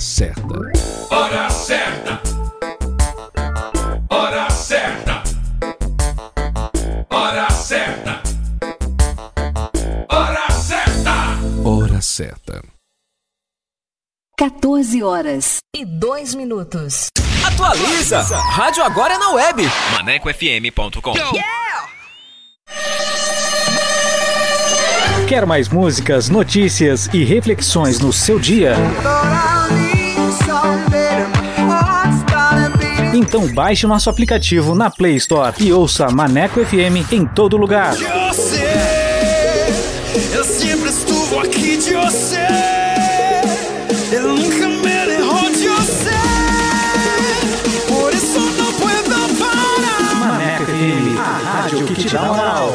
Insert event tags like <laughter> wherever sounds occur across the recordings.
Certa. Hora certa. Hora certa. Hora certa. Hora certa. Hora certa. 14 horas. E dois minutos. Atualiza! Rádio agora é na web. ManecoFM.com Quer mais músicas, notícias e reflexões no seu dia? Então baixe nosso aplicativo na Play Store e ouça Maneco FM em todo lugar. Eu sempre estuvo aqui de você. Eu nunca me de você. Por isso não puedo parar. Maneco FM, a rádio que te dá moral.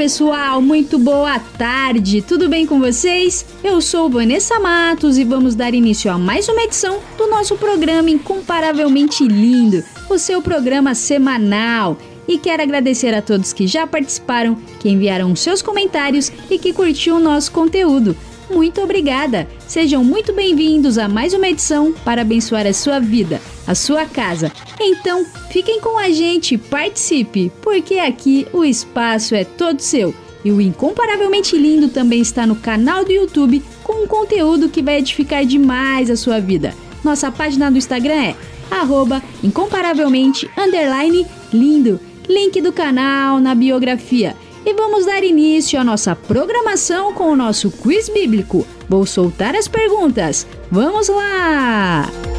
Pessoal, muito boa tarde, tudo bem com vocês? Eu sou Vanessa Matos e vamos dar início a mais uma edição do nosso programa Incomparavelmente Lindo, o seu programa semanal. E quero agradecer a todos que já participaram, que enviaram seus comentários e que curtiu o nosso conteúdo. Muito obrigada! Sejam muito bem-vindos a mais uma edição para abençoar a sua vida, a sua casa. Então, fiquem com a gente, participe, porque aqui o espaço é todo seu. E o Incomparavelmente Lindo também está no canal do YouTube com um conteúdo que vai edificar demais a sua vida. Nossa página do Instagram é incomparavelmente lindo. Link do canal na biografia. E vamos dar início à nossa programação com o nosso quiz bíblico. Vou soltar as perguntas. Vamos lá!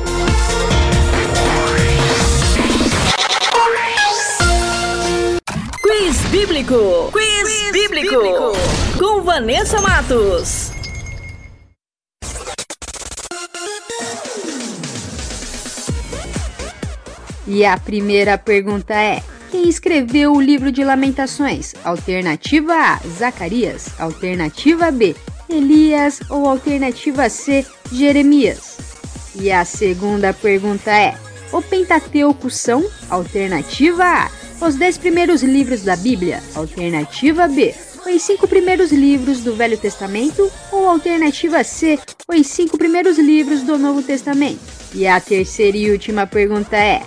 Quiz Bíblico. Quiz, bíblico. Com Vanessa Matos. E a primeira pergunta é: quem escreveu o livro de Lamentações? Alternativa A, Zacarias. Alternativa B, Elias. Ou alternativa C, Jeremias? E a segunda pergunta é: o Pentateuco são? Alternativa A, os dez primeiros livros da Bíblia. Alternativa B, os cinco primeiros livros do Velho Testamento. Ou alternativa C, os cinco primeiros livros do Novo Testamento. E a terceira e última pergunta é: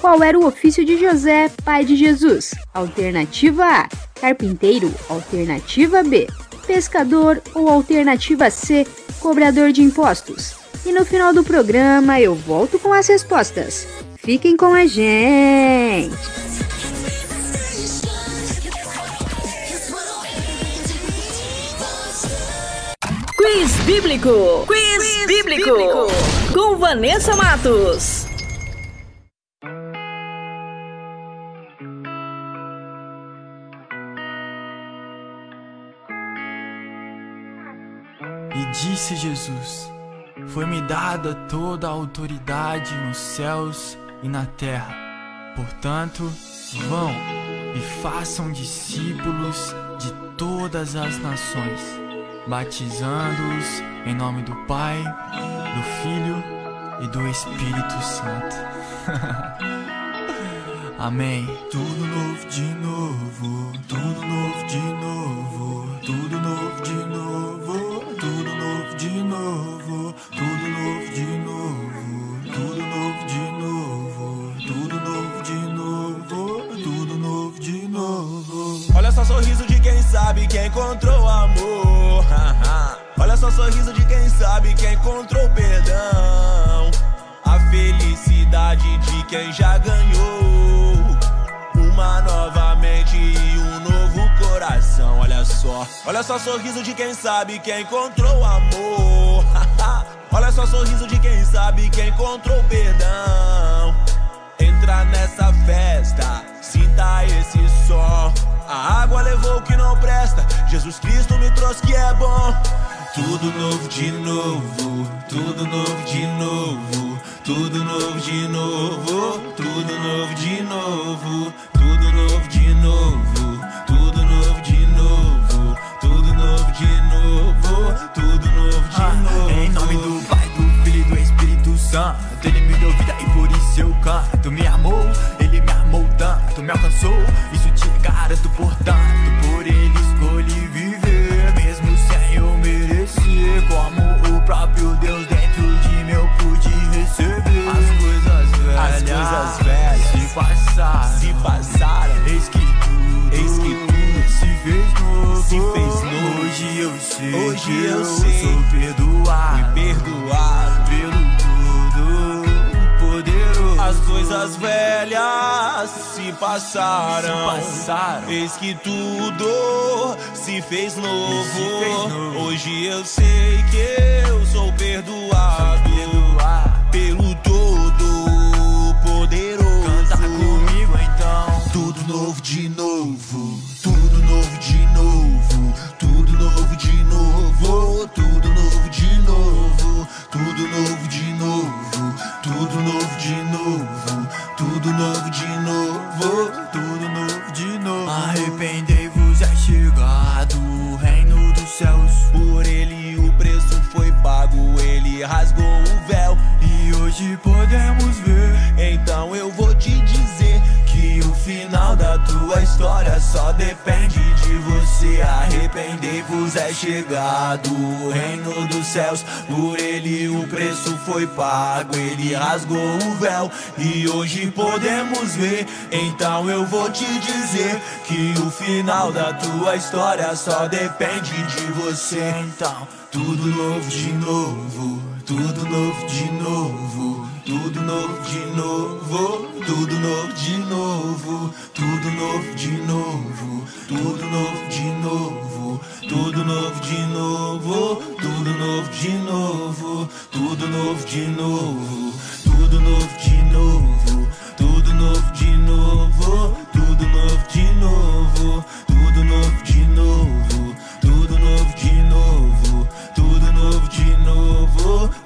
qual era o ofício de José, pai de Jesus? Alternativa A: carpinteiro. Alternativa B: pescador. Ou alternativa C: cobrador de impostos. E no final do programa eu volto com as respostas. Fiquem com a gente! Quiz Bíblico. Quiz, bíblico. Com Vanessa Matos. E disse Jesus: Foi-me dada toda a autoridade nos céus e na terra. Portanto, vão e façam discípulos de todas as nações, batizando-os em nome do Pai, do Filho e do Espírito Santo. <laughs> Amém. Tudo novo de novo, tudo novo de novo, tudo novo de novo, sabe que encontrou amor. <laughs> Olha só o sorriso de quem sabe que encontrou perdão. A felicidade de quem já ganhou uma nova mente e um novo coração. Olha só, olha só o sorriso de quem sabe que encontrou amor. <laughs> olha só o sorriso de quem sabe que encontrou perdão. Entra nessa festa, sinta esse som. A água levou o que não presta, Jesus Cristo me trouxe que é bom. Tudo novo de novo, tudo novo de novo, tudo novo de novo, tudo novo de novo, tudo novo de novo, tudo novo de novo, tudo novo de novo, tudo novo de novo. Em nome do Santo, Ele me deu vida e por isso eu canto. Me amou, Ele me amou tanto, me alcançou, isso te garanto, portanto, por Ele escolhi viver, mesmo sem eu merecer, como o próprio Deus dentro de mim eu pude receber. As coisas velhas, As coisas velhas se passaram, se passaram. eis que tudo, Eis que tudo se fez novo, se fez novo. Hoje eu sei, Hoje eu sei. Coisas velhas se passaram. Se passaram. Eis que tudo se fez novo. Se fez novo. Hoje eu sei que eu sou perdoado. perdoado. Pelo todo poderoso. Canta comigo então. Tudo novo de novo, tua história só depende de você. Arrependei-vos é chegado o reino dos céus. Por ele o preço foi pago, ele rasgou o véu. E hoje podemos ver. Então eu vou te dizer que o final da tua história só depende de você. Então, tudo novo de novo, tudo novo de novo, tudo novo de novo, tudo novo de novo, tudo novo de novo, tudo novo de novo, tudo novo de novo, tudo novo de novo, tudo novo de novo, tudo novo de novo, tudo novo de novo, tudo novo de novo, tudo novo de novo, tudo novo de novo, tudo novo de novo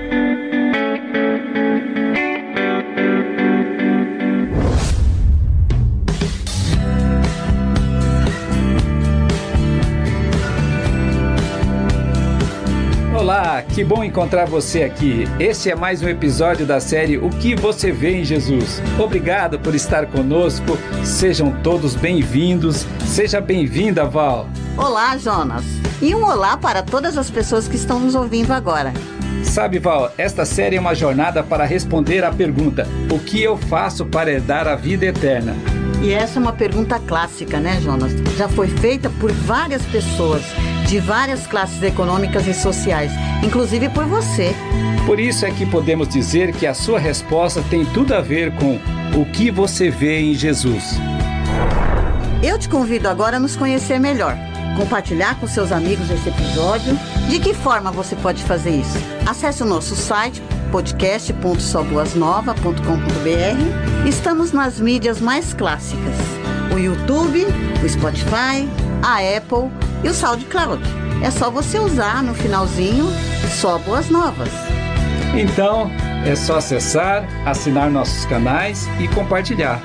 Olá, que bom encontrar você aqui. Este é mais um episódio da série O que você vê em Jesus. Obrigado por estar conosco. Sejam todos bem-vindos. Seja bem-vinda, Val. Olá, Jonas. E um olá para todas as pessoas que estão nos ouvindo agora. Sabe, Val, esta série é uma jornada para responder à pergunta: O que eu faço para herdar a vida eterna? E essa é uma pergunta clássica, né, Jonas? Já foi feita por várias pessoas, de várias classes econômicas e sociais, inclusive por você. Por isso é que podemos dizer que a sua resposta tem tudo a ver com o que você vê em Jesus. Eu te convido agora a nos conhecer melhor, compartilhar com seus amigos esse episódio. De que forma você pode fazer isso? Acesse o nosso site podcast.soboasnova.com.br. Estamos nas mídias mais clássicas: o YouTube, o Spotify, a Apple e o SoundCloud. É só você usar no finalzinho só boas novas. Então, é só acessar, assinar nossos canais e compartilhar.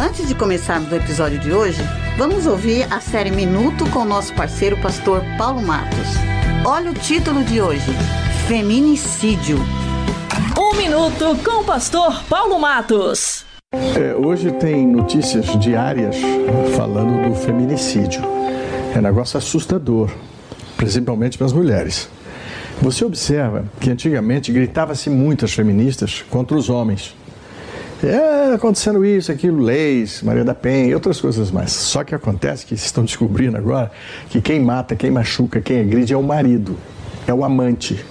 Antes de começarmos o episódio de hoje, vamos ouvir a série Minuto com o nosso parceiro pastor Paulo Matos. Olha o título de hoje: Feminicídio. Um minuto com o pastor Paulo Matos. É, hoje tem notícias diárias falando do feminicídio. É um negócio assustador, principalmente para as mulheres. Você observa que antigamente gritava-se muito as feministas contra os homens. É, acontecendo isso, aquilo, leis, Maria da Penha e outras coisas mais. Só que acontece que estão descobrindo agora que quem mata, quem machuca, quem agride é o marido, é o amante.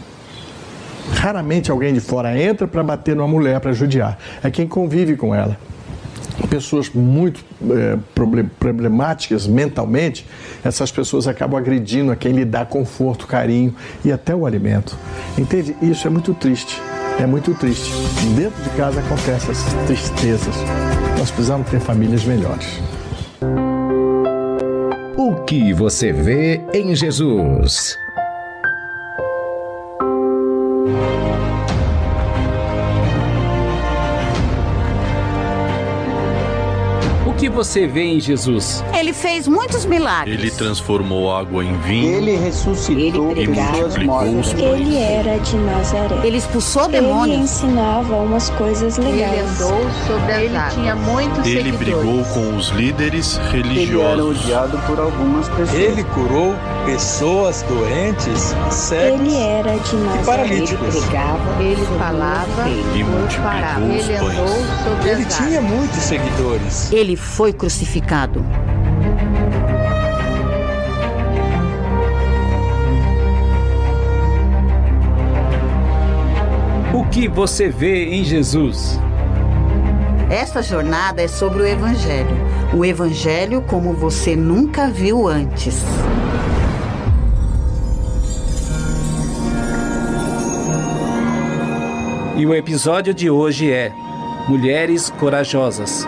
Raramente alguém de fora entra para bater numa mulher, para judiar. É quem convive com ela. Pessoas muito é, problemáticas mentalmente, essas pessoas acabam agredindo a quem lhe dá conforto, carinho e até o alimento. Entende? Isso é muito triste. É muito triste. Dentro de casa acontecem essas tristezas. Nós precisamos ter famílias melhores. O que você vê em Jesus? Que você vê em Jesus? Ele fez muitos milagres. Ele transformou água em vinho. Ele ressuscitou Ele pessoas mortas. Ele era de Nazaré. Ele expulsou demônios. Ele ensinava umas coisas legais. Ele andou sobre as Ele tinha muitos Ele seguidores. brigou com os líderes Ele era religiosos. odiado por algumas pessoas. Ele curou pessoas doentes, cegos Ele era de e Nazaré. paralíticos. Ele falava E multiplicou os Ele andou sobre Ele as tinha muitos seguidores. Ele foi crucificado. O que você vê em Jesus? Esta jornada é sobre o Evangelho. O Evangelho como você nunca viu antes. E o episódio de hoje é Mulheres Corajosas.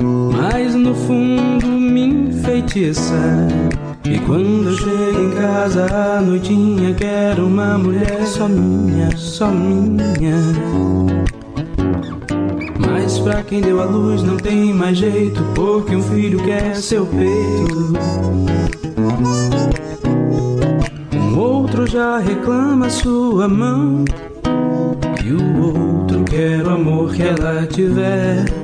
Mas no fundo me enfeitiça. E quando eu chego em casa à noitinha, quero uma mulher só minha, só minha. Mas pra quem deu a luz não tem mais jeito, porque um filho quer seu peito. Um outro já reclama sua mão, e o outro quer o amor que ela tiver.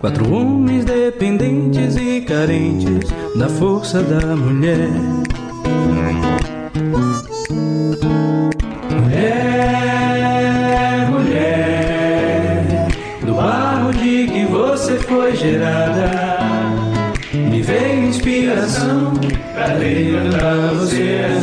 Quatro homens dependentes e carentes da força da mulher. Mulher, mulher, do barro de que você foi gerada, me veio inspiração pra cantar você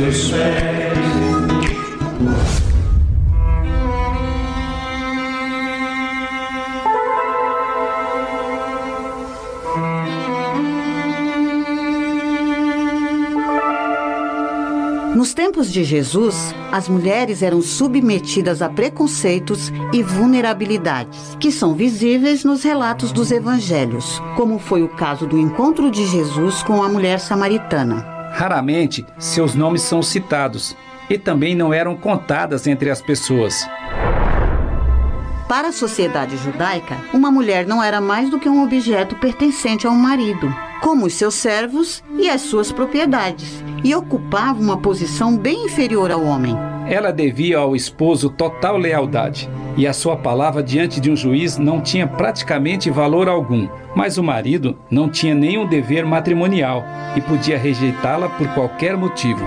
pés. Nos tempos de Jesus, as mulheres eram submetidas a preconceitos e vulnerabilidades, que são visíveis nos relatos dos evangelhos, como foi o caso do encontro de Jesus com a mulher samaritana. Raramente seus nomes são citados e também não eram contadas entre as pessoas. Para a sociedade judaica, uma mulher não era mais do que um objeto pertencente a um marido, como os seus servos e as suas propriedades, e ocupava uma posição bem inferior ao homem. Ela devia ao esposo total lealdade, e a sua palavra diante de um juiz não tinha praticamente valor algum. Mas o marido não tinha nenhum dever matrimonial e podia rejeitá-la por qualquer motivo.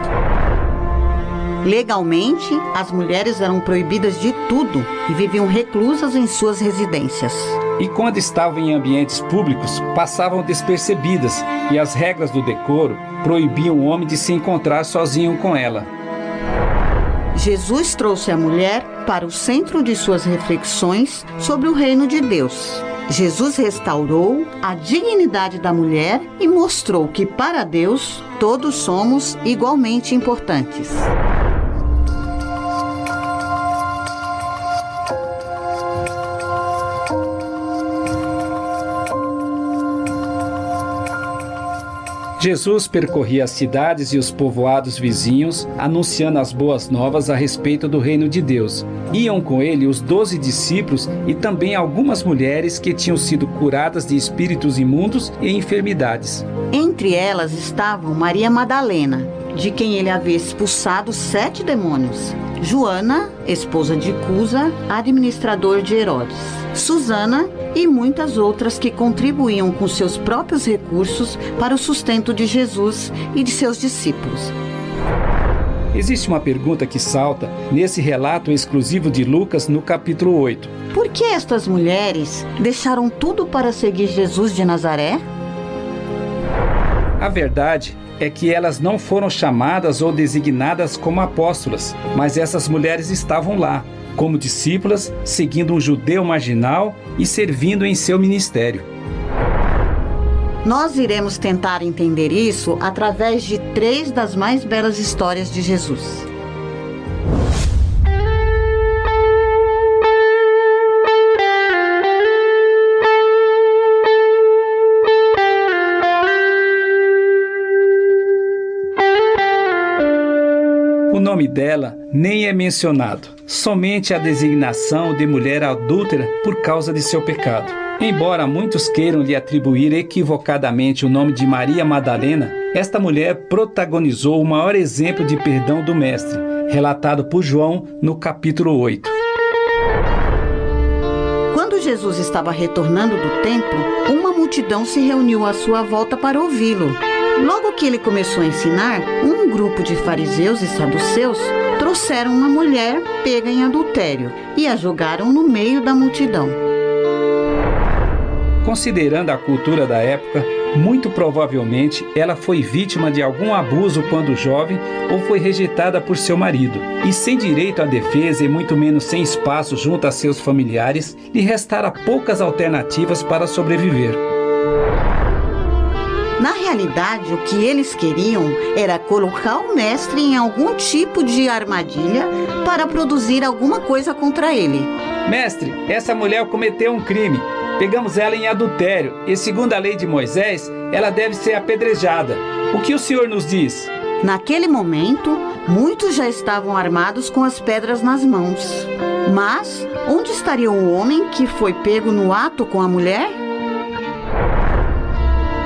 Legalmente, as mulheres eram proibidas de tudo e viviam reclusas em suas residências. E quando estavam em ambientes públicos, passavam despercebidas, e as regras do decoro proibiam o homem de se encontrar sozinho com ela. Jesus trouxe a mulher para o centro de suas reflexões sobre o reino de Deus. Jesus restaurou a dignidade da mulher e mostrou que, para Deus, todos somos igualmente importantes. Jesus percorria as cidades e os povoados vizinhos, anunciando as boas novas a respeito do reino de Deus. Iam com ele os doze discípulos e também algumas mulheres que tinham sido curadas de espíritos imundos e enfermidades. Entre elas estavam Maria Madalena, de quem ele havia expulsado sete demônios, Joana, esposa de Cusa, administrador de Herodes, Susana e muitas outras que contribuíam com seus próprios recursos para o sustento de Jesus e de seus discípulos. Existe uma pergunta que salta nesse relato exclusivo de Lucas no capítulo 8. Por que estas mulheres deixaram tudo para seguir Jesus de Nazaré? A verdade é que elas não foram chamadas ou designadas como apóstolas, mas essas mulheres estavam lá, como discípulas, seguindo um judeu marginal e servindo em seu ministério. Nós iremos tentar entender isso através de três das mais belas histórias de Jesus. Nome dela nem é mencionado, somente a designação de mulher adúltera por causa de seu pecado. Embora muitos queiram lhe atribuir equivocadamente o nome de Maria Madalena, esta mulher protagonizou o maior exemplo de perdão do Mestre, relatado por João no capítulo 8. Quando Jesus estava retornando do templo, uma multidão se reuniu à sua volta para ouvi-lo. Logo que ele começou a ensinar, um grupo de fariseus e saduceus trouxeram uma mulher pega em adultério e a jogaram no meio da multidão. Considerando a cultura da época, muito provavelmente ela foi vítima de algum abuso quando jovem ou foi rejeitada por seu marido. E sem direito à defesa e muito menos sem espaço junto a seus familiares, lhe restara poucas alternativas para sobreviver. Na realidade, o que eles queriam era colocar o mestre em algum tipo de armadilha para produzir alguma coisa contra ele. Mestre, essa mulher cometeu um crime. Pegamos ela em adultério e, segundo a lei de Moisés, ela deve ser apedrejada. O que o senhor nos diz? Naquele momento, muitos já estavam armados com as pedras nas mãos. Mas onde estaria o homem que foi pego no ato com a mulher?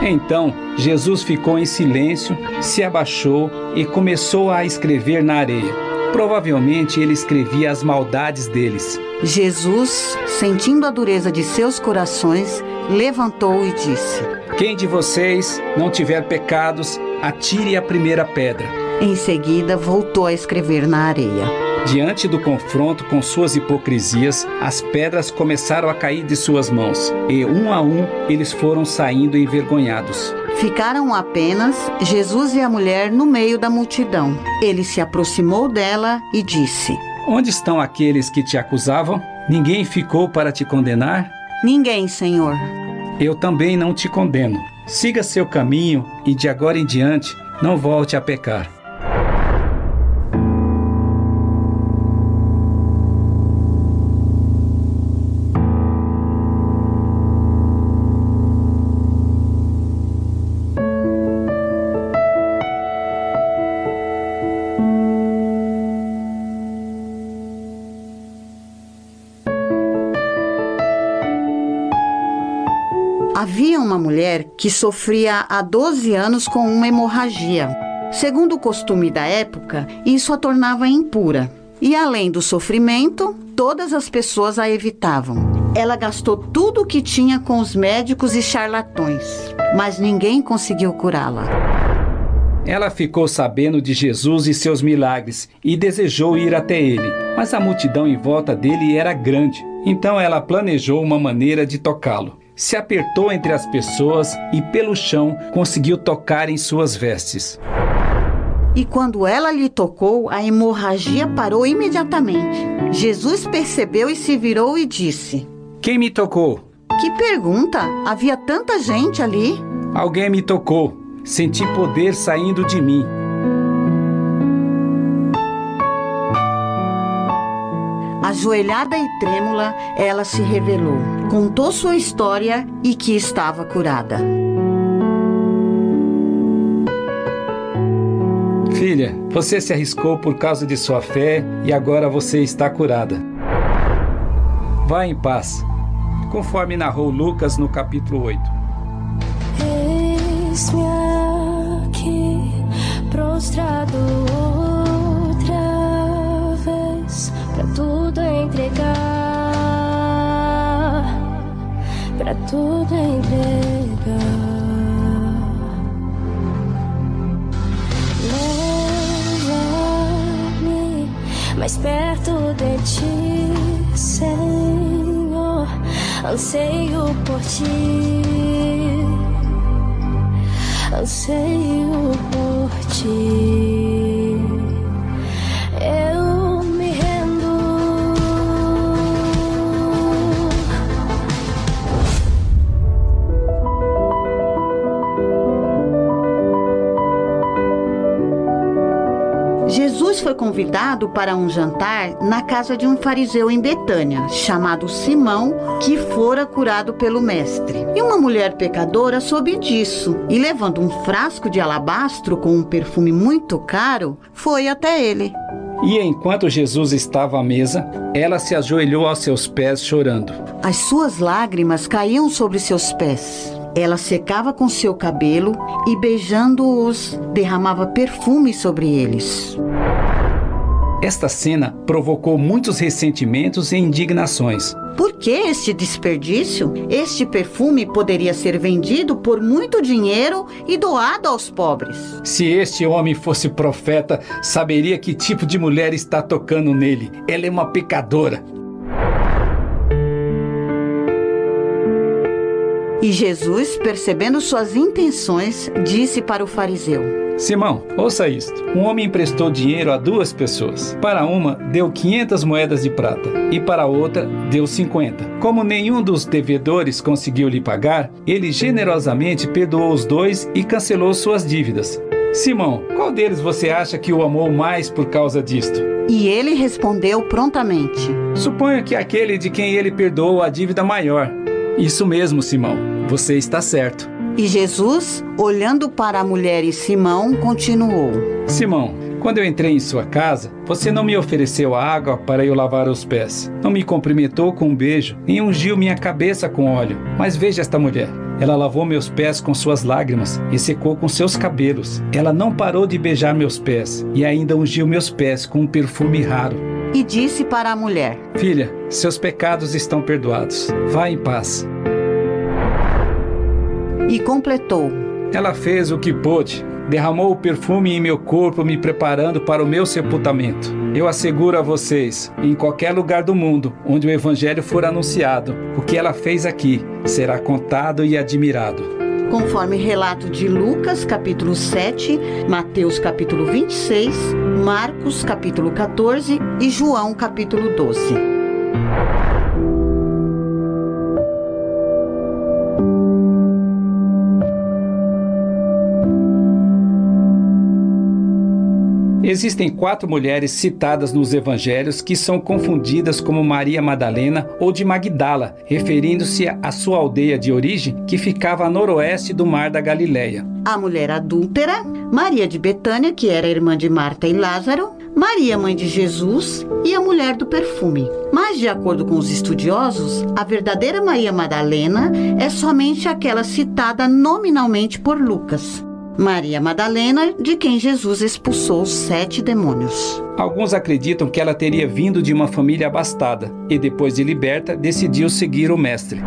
Então Jesus ficou em silêncio, se abaixou e começou a escrever na areia. Provavelmente ele escrevia as maldades deles. Jesus, sentindo a dureza de seus corações, levantou e disse: Quem de vocês não tiver pecados, atire a primeira pedra. Em seguida, voltou a escrever na areia. Diante do confronto com suas hipocrisias, as pedras começaram a cair de suas mãos, e um a um eles foram saindo envergonhados. Ficaram apenas Jesus e a mulher no meio da multidão. Ele se aproximou dela e disse: Onde estão aqueles que te acusavam? Ninguém ficou para te condenar? Ninguém, Senhor. Eu também não te condeno. Siga seu caminho e de agora em diante não volte a pecar. Mulher que sofria há 12 anos com uma hemorragia. Segundo o costume da época, isso a tornava impura. E além do sofrimento, todas as pessoas a evitavam. Ela gastou tudo o que tinha com os médicos e charlatões, mas ninguém conseguiu curá-la. Ela ficou sabendo de Jesus e seus milagres e desejou ir até ele, mas a multidão em volta dele era grande. Então ela planejou uma maneira de tocá-lo se apertou entre as pessoas e, pelo chão, conseguiu tocar em suas vestes. E quando ela lhe tocou, a hemorragia parou imediatamente. Jesus percebeu e se virou e disse: Quem me tocou? Que pergunta! Havia tanta gente ali. Alguém me tocou. Senti poder saindo de mim. Ajoelhada e trêmula, ela se revelou, contou sua história e que estava curada. Filha, você se arriscou por causa de sua fé e agora você está curada. Vá em paz, conforme narrou Lucas no capítulo 8. Eis-me aqui, prostrado entregar, pra tudo entregar. Leva-me mais perto de ti, Senhor, anseio por ti anseio por ti. Convidado para um jantar na casa de um fariseu em Betânia, chamado Simão, que fora curado pelo mestre. E uma mulher pecadora soube disso e, levando um frasco de alabastro com um perfume muito caro, foi até ele. E enquanto Jesus estava à mesa, ela se ajoelhou aos seus pés chorando. As suas lágrimas caíam sobre seus pés. Ela secava com seu cabelo e, beijando-os, derramava perfume sobre eles. Esta cena provocou muitos ressentimentos e indignações. Por que este desperdício? Este perfume poderia ser vendido por muito dinheiro e doado aos pobres. Se este homem fosse profeta, saberia que tipo de mulher está tocando nele. Ela é uma pecadora. E Jesus, percebendo suas intenções, disse para o fariseu: Simão, ouça isto. Um homem emprestou dinheiro a duas pessoas. Para uma, deu 500 moedas de prata e para a outra, deu 50. Como nenhum dos devedores conseguiu lhe pagar, ele generosamente perdoou os dois e cancelou suas dívidas. Simão, qual deles você acha que o amou mais por causa disto? E ele respondeu prontamente: Suponho que aquele de quem ele perdoou a dívida maior. Isso mesmo, Simão. Você está certo. E Jesus, olhando para a mulher e Simão, continuou: Simão, quando eu entrei em sua casa, você não me ofereceu água para eu lavar os pés, não me cumprimentou com um beijo, nem ungiu minha cabeça com óleo. Mas veja esta mulher. Ela lavou meus pés com suas lágrimas e secou com seus cabelos. Ela não parou de beijar meus pés e ainda ungiu meus pés com um perfume raro. E disse para a mulher: Filha, seus pecados estão perdoados. Vá em paz. E completou: Ela fez o que pôde, derramou o perfume em meu corpo, me preparando para o meu sepultamento. Eu asseguro a vocês, em qualquer lugar do mundo onde o evangelho for anunciado, o que ela fez aqui será contado e admirado. Conforme relato de Lucas, capítulo 7, Mateus, capítulo 26, Marcos, capítulo 14 e João, capítulo 12. Existem quatro mulheres citadas nos evangelhos que são confundidas como Maria Madalena ou de Magdala, referindo-se à sua aldeia de origem que ficava a noroeste do mar da Galileia. A mulher adúltera, Maria de Betânia, que era irmã de Marta e Lázaro, Maria, mãe de Jesus, e a mulher do perfume. Mas, de acordo com os estudiosos, a verdadeira Maria Madalena é somente aquela citada nominalmente por Lucas. Maria Madalena, de quem Jesus expulsou os sete demônios. Alguns acreditam que ela teria vindo de uma família abastada e, depois de liberta, decidiu seguir o Mestre.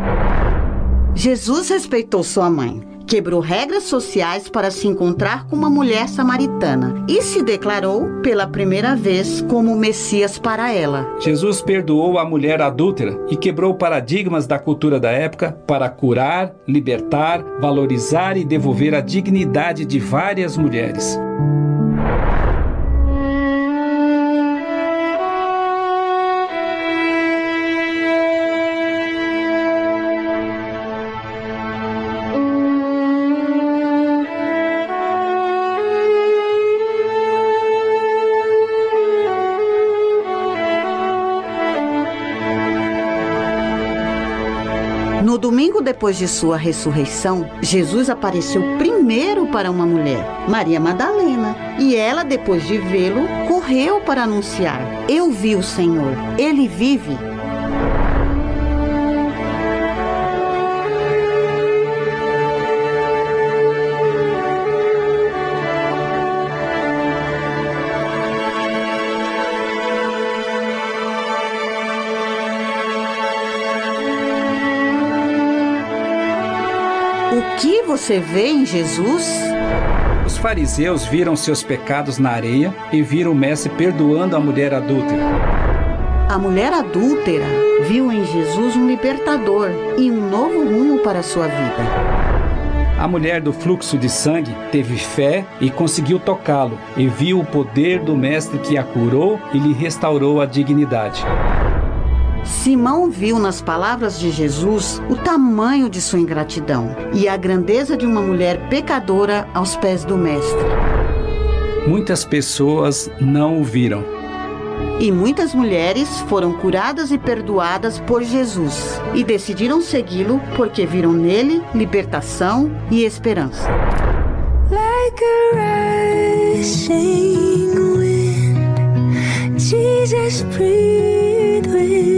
Jesus respeitou sua mãe, quebrou regras sociais para se encontrar com uma mulher samaritana e se declarou pela primeira vez como Messias para ela. Jesus perdoou a mulher adúltera e quebrou paradigmas da cultura da época para curar, libertar, valorizar e devolver a dignidade de várias mulheres. Depois de sua ressurreição, Jesus apareceu primeiro para uma mulher, Maria Madalena, e ela, depois de vê-lo, correu para anunciar: Eu vi o Senhor, ele vive. Você vê em Jesus? Os fariseus viram seus pecados na areia e viram o Mestre perdoando a mulher adúltera. A mulher adúltera viu em Jesus um libertador e um novo rumo para sua vida. A mulher do fluxo de sangue teve fé e conseguiu tocá-lo, e viu o poder do Mestre que a curou e lhe restaurou a dignidade. Simão viu nas palavras de Jesus o tamanho de sua ingratidão e a grandeza de uma mulher pecadora aos pés do Mestre. Muitas pessoas não o viram. E muitas mulheres foram curadas e perdoadas por Jesus e decidiram segui-lo porque viram nele libertação e esperança. Like a rushing wind, Jesus breathe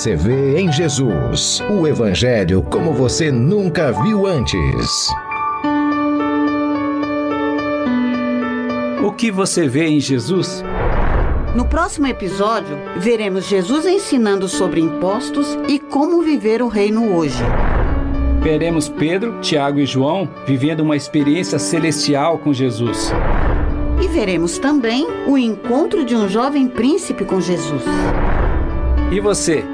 você vê em Jesus? O Evangelho como você nunca viu antes. O que você vê em Jesus? No próximo episódio, veremos Jesus ensinando sobre impostos e como viver o reino hoje. Veremos Pedro, Tiago e João vivendo uma experiência celestial com Jesus. E veremos também o encontro de um jovem príncipe com Jesus. E você,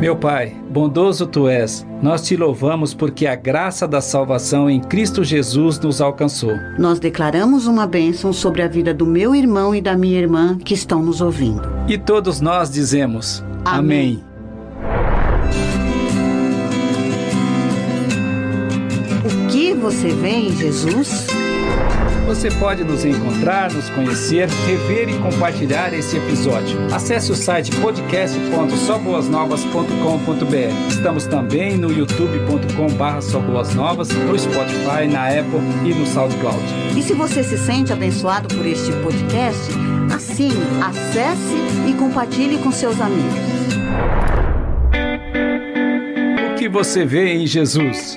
Meu Pai, bondoso Tu és, nós te louvamos porque a graça da salvação em Cristo Jesus nos alcançou. Nós declaramos uma bênção sobre a vida do meu irmão e da minha irmã que estão nos ouvindo. E todos nós dizemos: Amém. O que você vê em Jesus? Você pode nos encontrar, nos conhecer, rever e compartilhar esse episódio. Acesse o site podcast.soboasnovas.com.br. Estamos também no youtube.com.br soboasnovas, no Spotify, na Apple e no SoundCloud. E se você se sente abençoado por este podcast, assine, acesse e compartilhe com seus amigos. O que você vê em Jesus?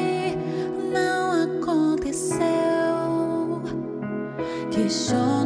你说。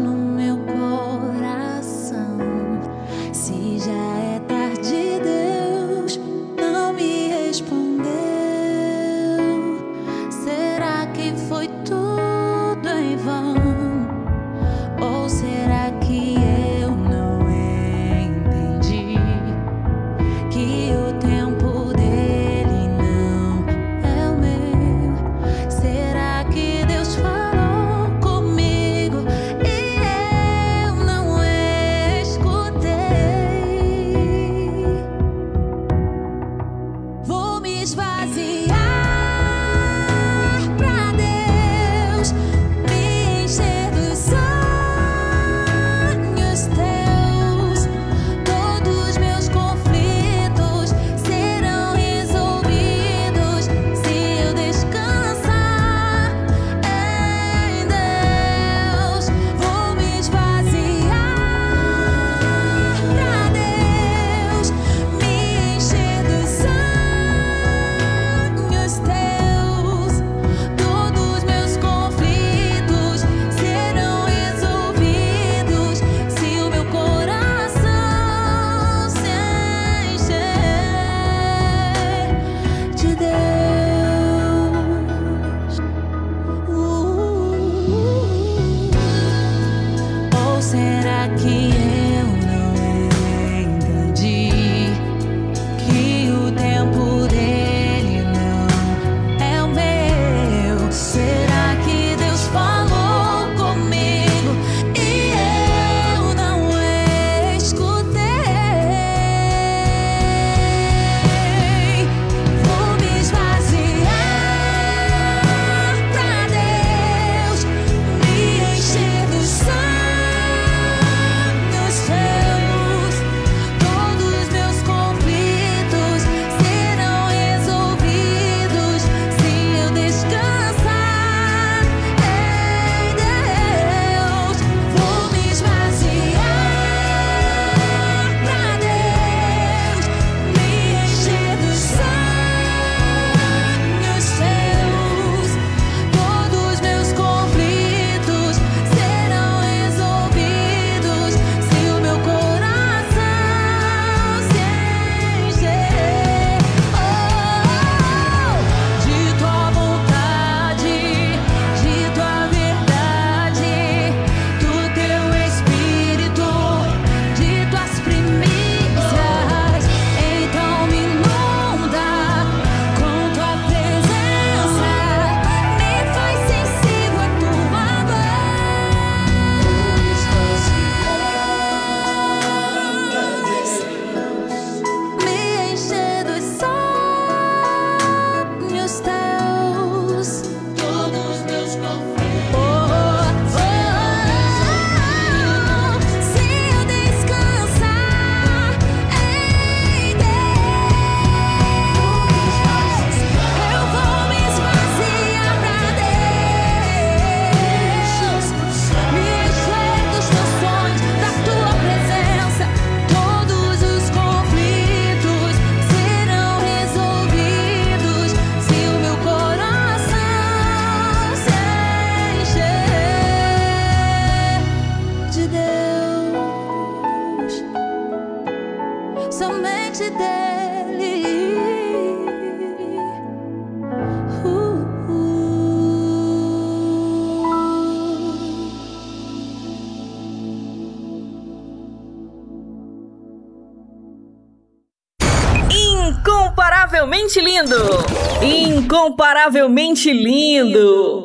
Incomparavelmente lindo!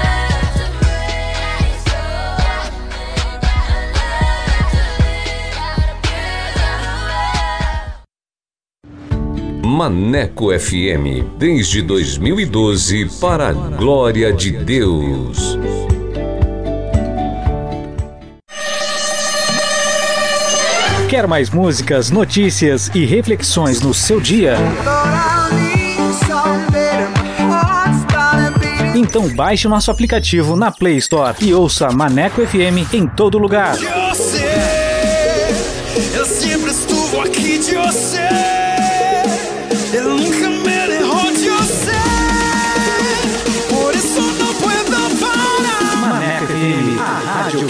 Maneco FM, desde 2012, para a glória de Deus. Quer mais músicas, notícias e reflexões no seu dia? Então baixe nosso aplicativo na Play Store e ouça Maneco FM em todo lugar. Você, eu sempre estuve aqui de você.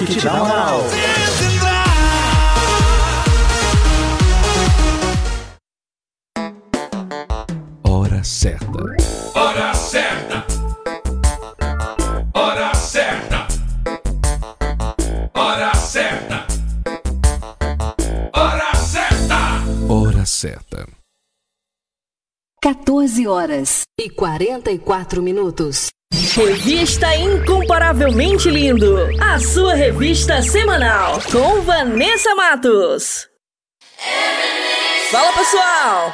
Que te dá moral. Hora certa. Hora certa. Hora certa. Hora certa. Hora certa. Hora certa. 14 horas e 44 minutos. Revista Incomparavelmente Lindo, a sua revista semanal com Vanessa Matos. Fala pessoal,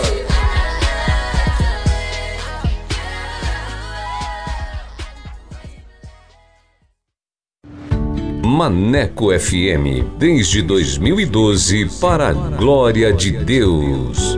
Maneco FM, desde 2012, para a glória de Deus.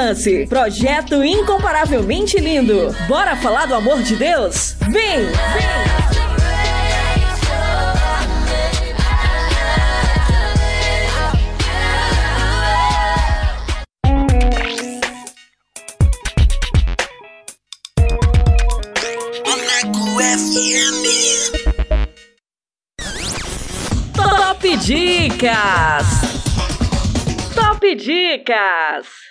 Projeto Incomparavelmente Lindo. Bora falar do amor de Deus? Vem! Vem! Top Dicas! Top Dicas!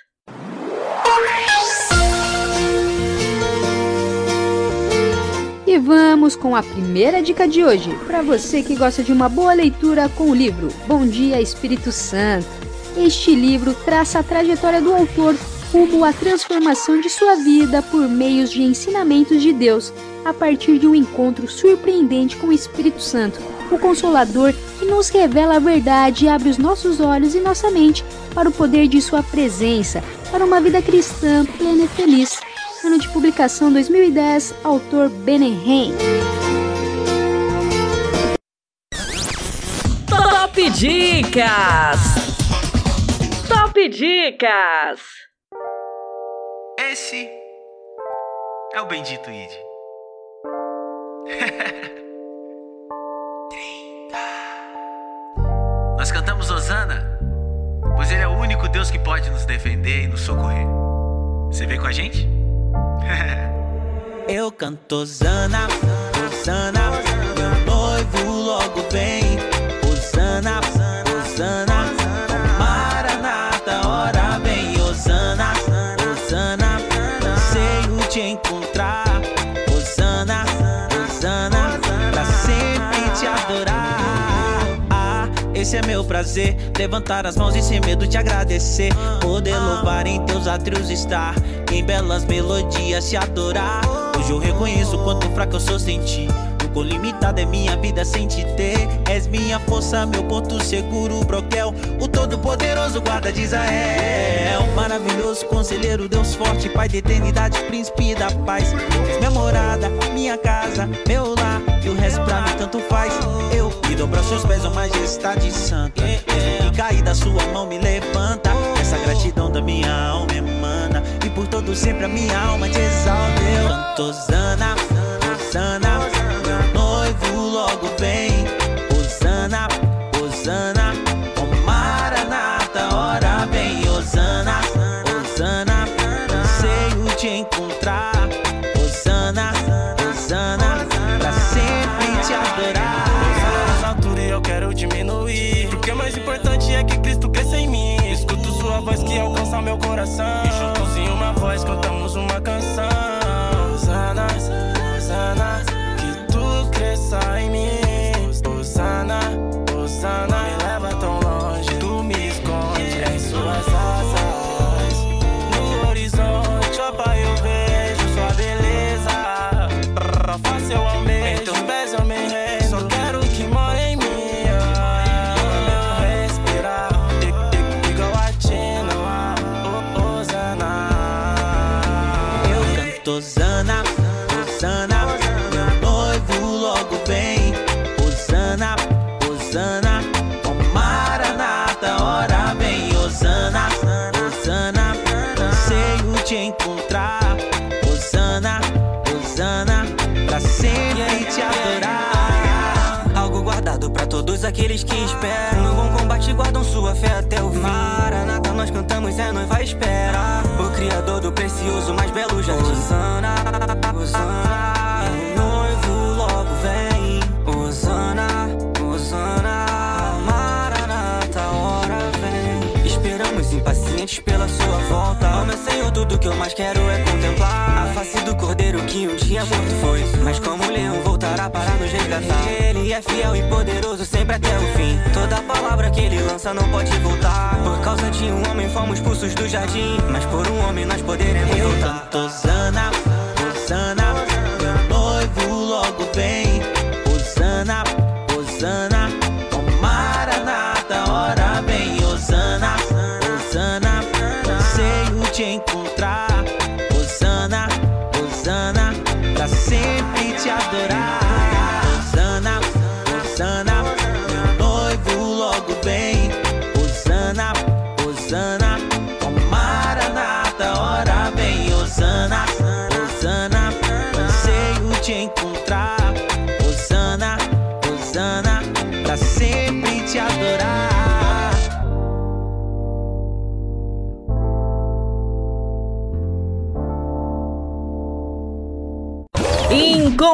E vamos com a primeira dica de hoje, para você que gosta de uma boa leitura com o livro Bom Dia Espírito Santo. Este livro traça a trajetória do autor rumo à transformação de sua vida por meios de ensinamentos de Deus, a partir de um encontro surpreendente com o Espírito Santo, o Consolador que nos revela a verdade e abre os nossos olhos e nossa mente para o poder de Sua presença, para uma vida cristã plena e feliz. Ano de publicação 2010, autor Benehen. Top Dicas! Top Dicas! Esse é o bendito Id. <laughs> 30. Nós cantamos Osana, pois Ele é o único Deus que pode nos defender e nos socorrer. Você vem com a gente? <laughs> Eu canto Osana, Osana, meu noivo logo vem. Osana, Osana. Esse é meu prazer. Levantar as mãos e sem medo de agradecer. Poder louvar em teus átrios estar. Em belas melodias se adorar. Hoje eu reconheço quanto fraco eu sou sem ti. O quão limitada é minha vida sem te ter. És minha força, meu porto seguro, broquel. O todo-poderoso guarda de Israel. Maravilhoso conselheiro, Deus forte, Pai da eternidade, príncipe da paz. Minha morada, minha casa, meu lar. E o resto pra mim tanto faz. Eu dobro aos seus pés, ó majestade santa. E cair da sua mão me levanta. Essa gratidão da minha alma emana. E por todo sempre a minha alma te exalta. Eu Osana, Osana. Noivo logo vem. Osana, Osana. Maranata, hora vem. Osana, Osana. Anseio te encontrar. É que Cristo cresça em mim. Escuto sua voz que alcança meu coração. E juntos em uma voz cantamos uma canção. Que tu cresça em mim. Aqueles que esperam. No bom combate guardam sua fé até o fim. Maranata, nós cantamos, é noiva à espera. O criador do precioso, mais belo jardim. Osana, Osana, tudo que eu mais quero é contemplar a face do cordeiro que um dia morto foi. Mas como o leão voltará para nos resgatar. Ele é fiel e poderoso sempre até o fim. Toda palavra que ele lança não pode voltar. Por causa de um homem fomos expulsos do jardim. Mas por um homem nós poderemos voltar.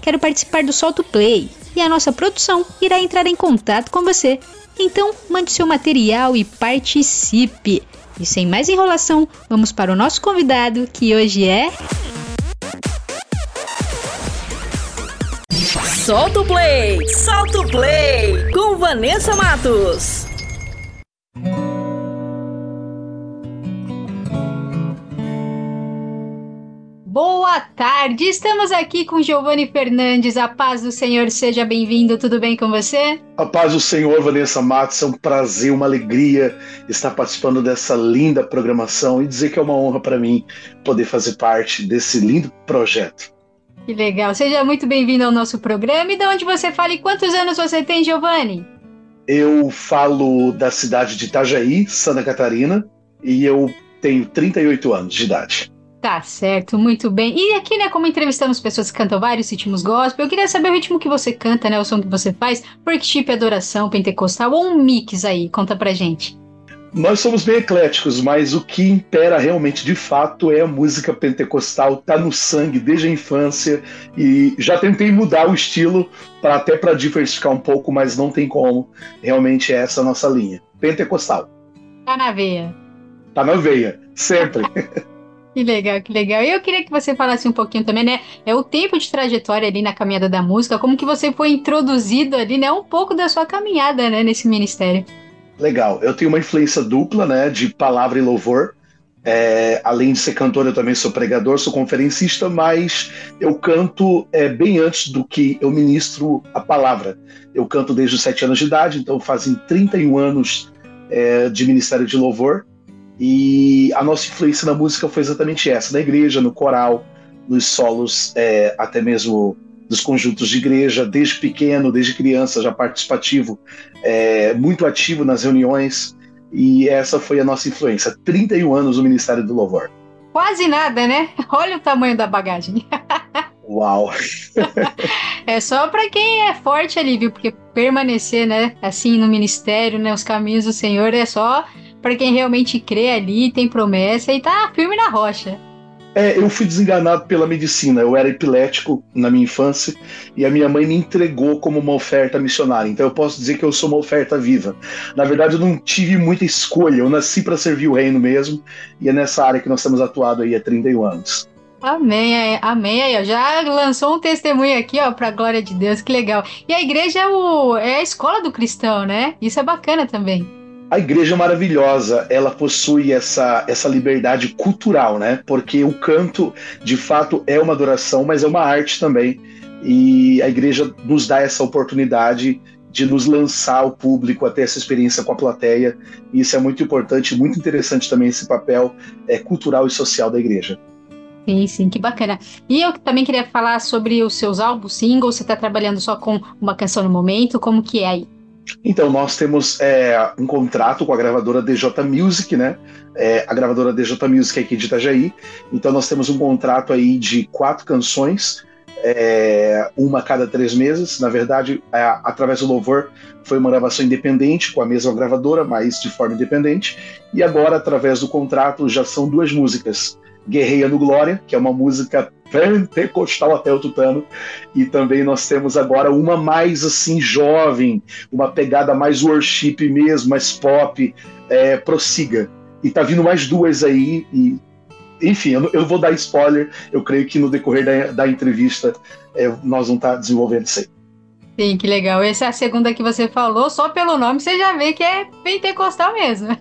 Quero participar do Solto Play e a nossa produção irá entrar em contato com você. Então, mande seu material e participe. E sem mais enrolação, vamos para o nosso convidado, que hoje é. Solta o play, solta o play com Vanessa Matos. Boa tarde, estamos aqui com Giovanni Fernandes. A paz do Senhor seja bem-vindo, tudo bem com você? A paz do Senhor, Vanessa Matos, é um prazer, uma alegria estar participando dessa linda programação e dizer que é uma honra para mim poder fazer parte desse lindo projeto. Que legal, seja muito bem-vindo ao nosso programa. E de onde você fala e quantos anos você tem, Giovanni? Eu falo da cidade de Itajaí, Santa Catarina, e eu tenho 38 anos de idade. Tá certo, muito bem. E aqui, né, como entrevistamos pessoas que cantam vários ritmos gospel, eu queria saber o ritmo que você canta, né, o som que você faz, workshop, adoração, pentecostal ou um mix aí, conta pra gente. Nós somos bem ecléticos, mas o que impera realmente, de fato, é a música pentecostal, tá no sangue desde a infância e já tentei mudar o estilo para até para diversificar um pouco, mas não tem como. Realmente é essa a nossa linha. Pentecostal. Tá na veia. Tá na veia, sempre. <laughs> Que legal, que legal. E eu queria que você falasse um pouquinho também, né? É o tempo de trajetória ali na caminhada da música, como que você foi introduzido ali, né? Um pouco da sua caminhada, né, nesse ministério. Legal. Eu tenho uma influência dupla, né, de palavra e louvor. É, além de ser cantor, eu também sou pregador, sou conferencista, mas eu canto é, bem antes do que eu ministro a palavra. Eu canto desde os sete anos de idade, então fazem 31 anos é, de ministério de louvor. E a nossa influência na música foi exatamente essa, na igreja, no coral, nos solos, é, até mesmo dos conjuntos de igreja, desde pequeno, desde criança, já participativo, é, muito ativo nas reuniões, e essa foi a nossa influência. 31 anos no Ministério do Louvor. Quase nada, né? <laughs> Olha o tamanho da bagagem. <laughs> Uau! é só para quem é forte ali, viu? Porque permanecer, né, assim no ministério, né, os caminhos do Senhor é só para quem realmente crê ali, tem promessa e tá firme na rocha. É, eu fui desenganado pela medicina. Eu era epilético na minha infância e a minha mãe me entregou como uma oferta missionária. Então eu posso dizer que eu sou uma oferta viva. Na verdade, eu não tive muita escolha. Eu nasci para servir o reino mesmo e é nessa área que nós temos atuado aí há 31 anos. Amém, amém. Aí, ó, já lançou um testemunho aqui, ó, para a glória de Deus, que legal. E a igreja é, o, é a escola do cristão, né? Isso é bacana também. A igreja maravilhosa, ela possui essa, essa liberdade cultural, né? Porque o canto, de fato, é uma adoração, mas é uma arte também. E a igreja nos dá essa oportunidade de nos lançar ao público, até essa experiência com a plateia. E isso é muito importante, muito interessante também esse papel é, cultural e social da igreja. Sim, sim, que bacana. E eu também queria falar sobre os seus álbuns singles. Você está trabalhando só com uma canção no momento? Como que é aí? Então, nós temos é, um contrato com a gravadora DJ Music, né? É, a gravadora DJ Music é aqui de Itajaí. Então, nós temos um contrato aí de quatro canções, é, uma a cada três meses. Na verdade, é, através do Louvor, foi uma gravação independente com a mesma gravadora, mas de forma independente. E agora, através do contrato, já são duas músicas. Guerreia no Glória, que é uma música pentecostal até o tutano, e também nós temos agora uma mais assim jovem, uma pegada mais worship mesmo, mais pop, é, prossiga. E tá vindo mais duas aí, e enfim, eu, eu vou dar spoiler, eu creio que no decorrer da, da entrevista é, nós vamos estar tá desenvolvendo isso aí. Sim, que legal. Essa é a segunda que você falou, só pelo nome você já vê que é pentecostal mesmo.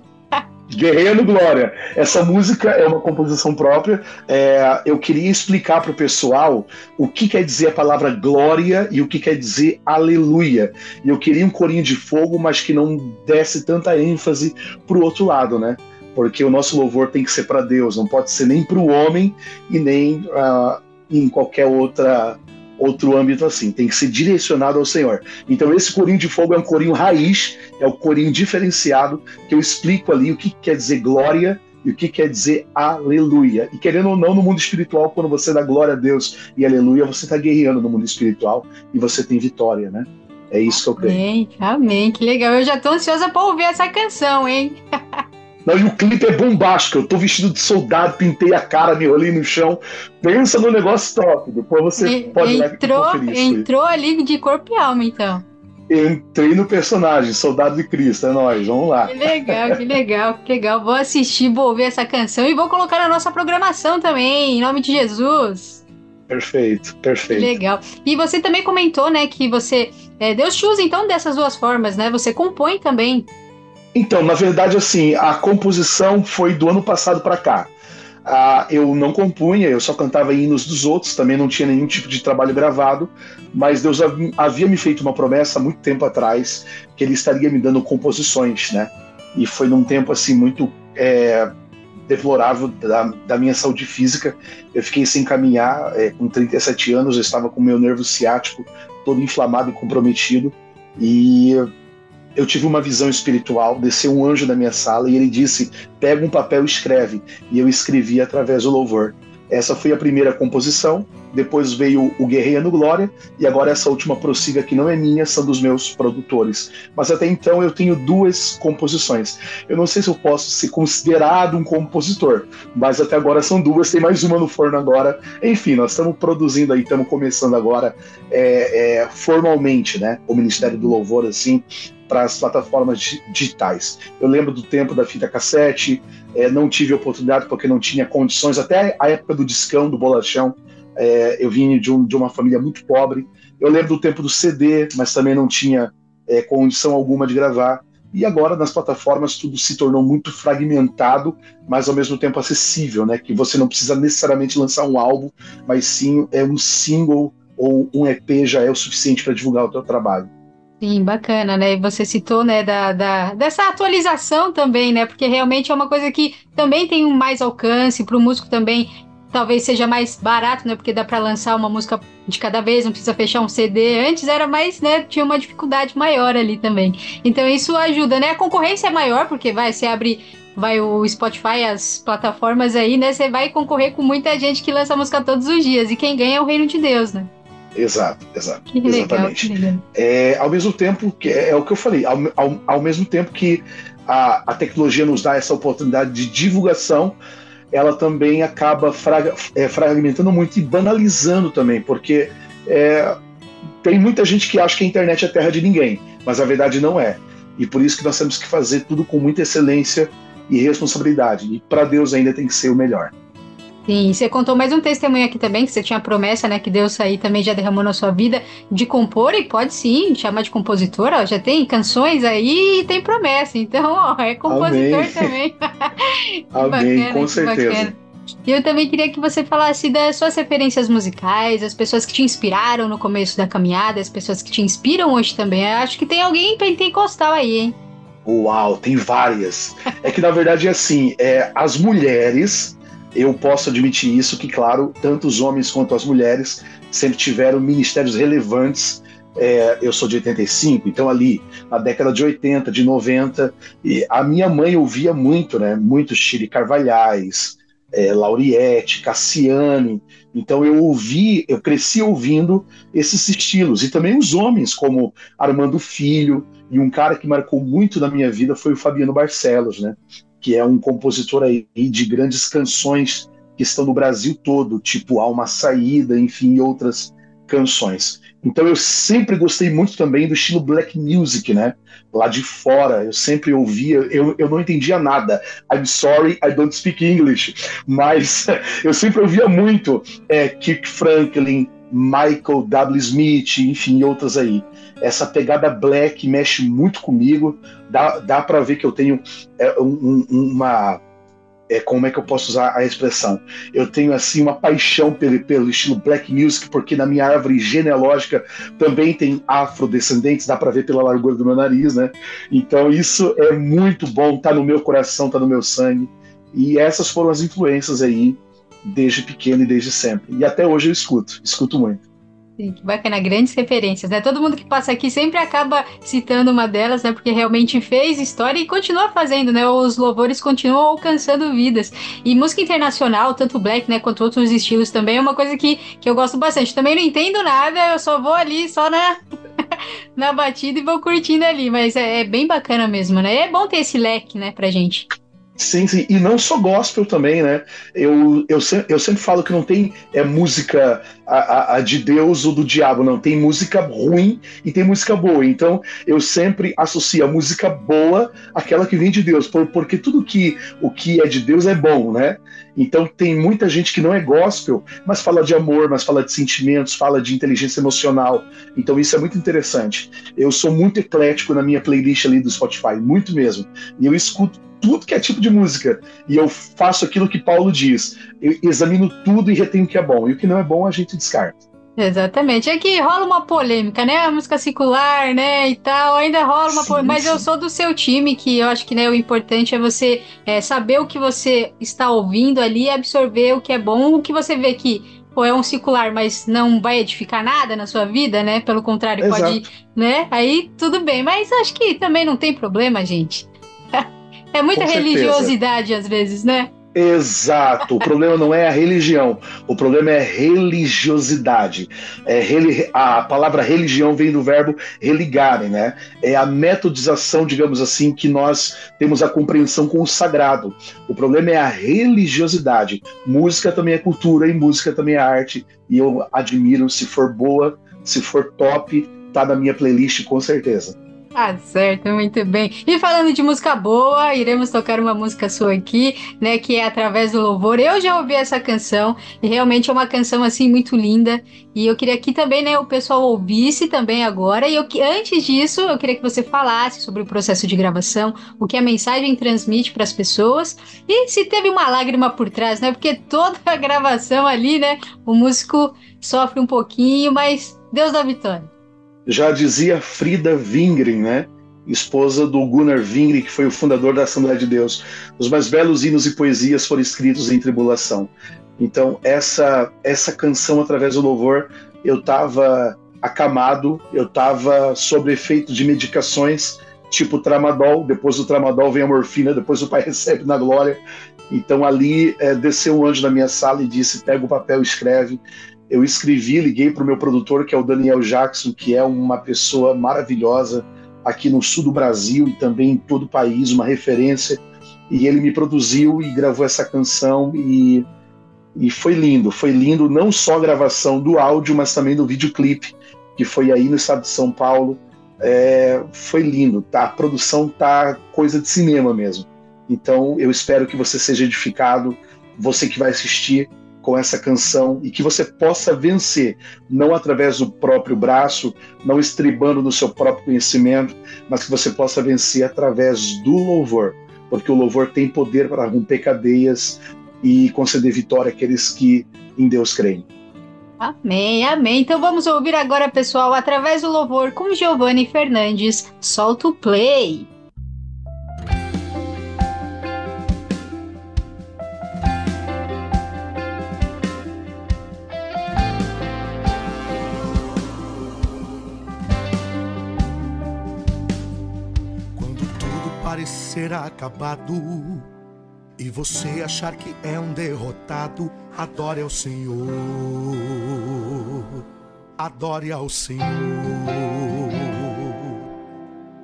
Guerreiro Glória. Essa música é uma composição própria. É, eu queria explicar para o pessoal o que quer dizer a palavra glória e o que quer dizer aleluia. E eu queria um corinho de fogo, mas que não desse tanta ênfase para o outro lado, né? Porque o nosso louvor tem que ser para Deus, não pode ser nem para o homem e nem uh, em qualquer outra outro âmbito assim, tem que ser direcionado ao Senhor. Então esse corinho de fogo é um corinho raiz, é o corinho diferenciado que eu explico ali o que quer dizer glória e o que quer dizer aleluia. E querendo ou não, no mundo espiritual, quando você dá glória a Deus e aleluia, você está guerreando no mundo espiritual e você tem vitória, né? É isso que eu creio. Amém, amém, que legal. Eu já tô ansiosa para ouvir essa canção, hein? <laughs> Não, e o clipe é bombástico. Eu tô vestido de soldado, pintei a cara, me olhei no chão. Pensa no negócio top. Depois você e, pode entrou, conferir Entrou ali de corpo e alma, então. Entrei no personagem, Soldado de Cristo, é nóis, vamos lá. Que legal, que legal, que legal. Vou assistir, vou ouvir essa canção e vou colocar na nossa programação também, em nome de Jesus. Perfeito, perfeito. Legal. E você também comentou, né, que você. É, Deus te usa então dessas duas formas, né? Você compõe também então, na verdade, assim, a composição foi do ano passado para cá. Ah, eu não compunha, eu só cantava hinos dos outros, também não tinha nenhum tipo de trabalho gravado, mas Deus havia me feito uma promessa há muito tempo atrás que Ele estaria me dando composições, né? E foi num tempo assim muito é, deplorável da, da, minha saúde física. Eu fiquei sem caminhar, é, com 37 anos, eu estava com meu nervo ciático todo inflamado e comprometido. E eu tive uma visão espiritual, desceu um anjo da minha sala e ele disse: pega um papel e escreve. E eu escrevi através do louvor. Essa foi a primeira composição depois veio o Guerreiro no Glória, e agora essa última prossiga que não é minha, são dos meus produtores. Mas até então eu tenho duas composições. Eu não sei se eu posso ser considerado um compositor, mas até agora são duas, tem mais uma no forno agora. Enfim, nós estamos produzindo aí, estamos começando agora é, é, formalmente, né? O Ministério do Louvor, assim, para as plataformas digitais. Eu lembro do tempo da fita cassete, é, não tive oportunidade porque não tinha condições, até a época do discão, do bolachão, é, eu vim de, um, de, uma família muito pobre. Eu lembro do tempo do CD, mas também não tinha é, condição alguma de gravar. E agora nas plataformas tudo se tornou muito fragmentado, mas ao mesmo tempo acessível, né? Que você não precisa necessariamente lançar um álbum, mas sim é um single ou um EP já é o suficiente para divulgar o teu trabalho. Sim, bacana, né? Você citou, né, da, da, dessa atualização também, né? Porque realmente é uma coisa que também tem um mais alcance para o músico também. Talvez seja mais barato, né? Porque dá para lançar uma música de cada vez, não precisa fechar um CD. Antes era mais, né? Tinha uma dificuldade maior ali também. Então isso ajuda, né? A concorrência é maior, porque vai, você abre vai o Spotify, as plataformas aí, né? Você vai concorrer com muita gente que lança música todos os dias. E quem ganha é o reino de Deus, né? Exato, exato. Que exatamente. Legal, é, ao mesmo tempo que é, é, o que eu falei, ao, ao, ao mesmo tempo que a, a, tecnologia nos dá essa oportunidade de divulgação, ela também acaba é, fragmentando muito e banalizando também, porque é, tem muita gente que acha que a internet é terra de ninguém, mas a verdade não é. E por isso que nós temos que fazer tudo com muita excelência e responsabilidade. E para Deus ainda tem que ser o melhor. Sim, você contou mais um testemunho aqui também, que você tinha promessa, né, que Deus aí também já derramou na sua vida de compor, e pode sim chamar de compositor, ó, já tem canções aí e tem promessa, então, ó, é compositor Amém. também. <laughs> Amém, bacana, com certeza. Bacana. E eu também queria que você falasse das suas referências musicais, as pessoas que te inspiraram no começo da caminhada, as pessoas que te inspiram hoje também. Eu acho que tem alguém pentecostal aí, hein? Uau, tem várias. é que na verdade é assim, é, as mulheres eu posso admitir isso, que, claro, tanto os homens quanto as mulheres sempre tiveram ministérios relevantes. É, eu sou de 85, então ali na década de 80, de 90, e a minha mãe ouvia muito, né? Muito Chile Carvalhais, é, Lauriette, Cassiane. Então eu ouvi, eu cresci ouvindo esses estilos. E também os homens, como Armando Filho, e um cara que marcou muito na minha vida foi o Fabiano Barcelos, né? Que é um compositor aí de grandes canções que estão no Brasil todo, tipo Alma Saída, enfim, outras canções. Então eu sempre gostei muito também do estilo black music, né? Lá de fora, eu sempre ouvia, eu, eu não entendia nada. I'm sorry, I don't speak English. Mas <laughs> eu sempre ouvia muito é, Kirk Franklin, Michael W. Smith, enfim, outras aí. Essa pegada black mexe muito comigo. Dá, dá para ver que eu tenho é, um, uma. É, como é que eu posso usar a expressão? Eu tenho assim uma paixão pelo, pelo estilo black music, porque na minha árvore genealógica também tem afrodescendentes, dá para ver pela largura do meu nariz, né? Então isso é muito bom, tá no meu coração, tá no meu sangue. E essas foram as influências aí desde pequeno e desde sempre. E até hoje eu escuto, escuto muito. Sim, que bacana, grandes referências, né? Todo mundo que passa aqui sempre acaba citando uma delas, né? Porque realmente fez história e continua fazendo, né? Os louvores continuam alcançando vidas. E música internacional, tanto black, né, quanto outros estilos também, é uma coisa que, que eu gosto bastante. Também não entendo nada, eu só vou ali só na, <laughs> na batida e vou curtindo ali, mas é, é bem bacana mesmo, né? É bom ter esse leque, né, pra gente. Sim, sim, e não só gospel também, né? Eu, eu, eu sempre falo que não tem é, música a, a, a, de Deus ou do diabo, não. Tem música ruim e tem música boa. Então eu sempre associo a música boa àquela que vem de Deus, por, porque tudo que o que é de Deus é bom, né? Então tem muita gente que não é gospel, mas fala de amor, mas fala de sentimentos, fala de inteligência emocional. Então isso é muito interessante. Eu sou muito eclético na minha playlist ali do Spotify, muito mesmo. E eu escuto tudo que é tipo de música. E eu faço aquilo que Paulo diz. Eu examino tudo e retenho o que é bom. E o que não é bom, a gente descarta. Exatamente. É que rola uma polêmica, né? A música secular, né? E tal, ainda rola uma sim, polêmica. Mas sim. eu sou do seu time, que eu acho que né, o importante é você é, saber o que você está ouvindo ali, absorver o que é bom, o que você vê que pô, é um secular, mas não vai edificar nada na sua vida, né? Pelo contrário, Exato. pode, né? Aí tudo bem. Mas acho que também não tem problema, gente. É muita Com religiosidade às vezes, né? Exato. O problema não é a religião, o problema é a religiosidade. É, a palavra religião vem do verbo religare, né? É a metodização, digamos assim, que nós temos a compreensão com o sagrado. O problema é a religiosidade. Música também é cultura e música também é arte. E eu admiro se for boa, se for top, tá na minha playlist com certeza. Tá certo, muito bem. E falando de música boa, iremos tocar uma música sua aqui, né, que é Através do Louvor. Eu já ouvi essa canção e realmente é uma canção assim muito linda. E eu queria que também, né, o pessoal ouvisse também agora. E eu antes disso, eu queria que você falasse sobre o processo de gravação, o que a mensagem transmite para as pessoas e se teve uma lágrima por trás, né? Porque toda a gravação ali, né, o músico sofre um pouquinho, mas Deus dá vitória. Já dizia Frida Wingren, né? esposa do Gunnar Wingren, que foi o fundador da Assembleia de Deus. Os mais belos hinos e poesias foram escritos em tribulação. Então, essa essa canção através do louvor, eu estava acamado, eu estava sob efeito de medicações, tipo tramadol, depois do tramadol vem a morfina, depois o pai <laughs> recebe na glória. Então ali é, desceu um anjo na minha sala e disse: pega o papel, escreve. Eu escrevi, liguei para o meu produtor, que é o Daniel Jackson, que é uma pessoa maravilhosa aqui no sul do Brasil e também em todo o país, uma referência. E ele me produziu e gravou essa canção e, e foi lindo. Foi lindo não só a gravação do áudio, mas também do videoclipe, que foi aí no estado de São Paulo. É, foi lindo, tá? A produção tá coisa de cinema mesmo. Então eu espero que você seja edificado, você que vai assistir com essa canção e que você possa vencer, não através do próprio braço, não estribando no seu próprio conhecimento, mas que você possa vencer através do louvor, porque o louvor tem poder para romper cadeias e conceder vitória àqueles que em Deus creem. Amém, amém. Então vamos ouvir agora, pessoal, através do louvor com Giovanni Fernandes. Solta o play. Parecer acabado e você achar que é um derrotado, adore ao Senhor. Adore ao Senhor.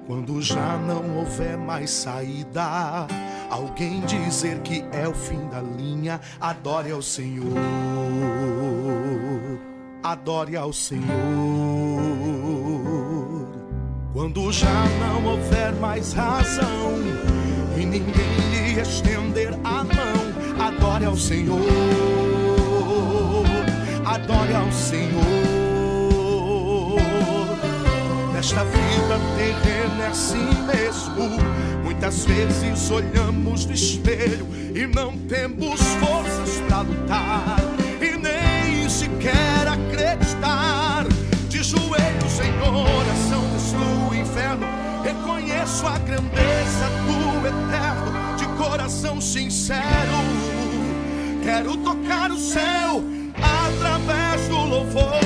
Quando já não houver mais saída, alguém dizer que é o fim da linha, adore ao Senhor. Adore ao Senhor. Quando já não houver mais razão e ninguém lhe estender a mão, adore ao Senhor, adore ao Senhor. Nesta vida terrena é assim mesmo. Muitas vezes olhamos no espelho e não temos forças para lutar e nem sequer acreditar. De joelhos em Reconheço a grandeza do eterno. De coração sincero, quero tocar o céu através do louvor.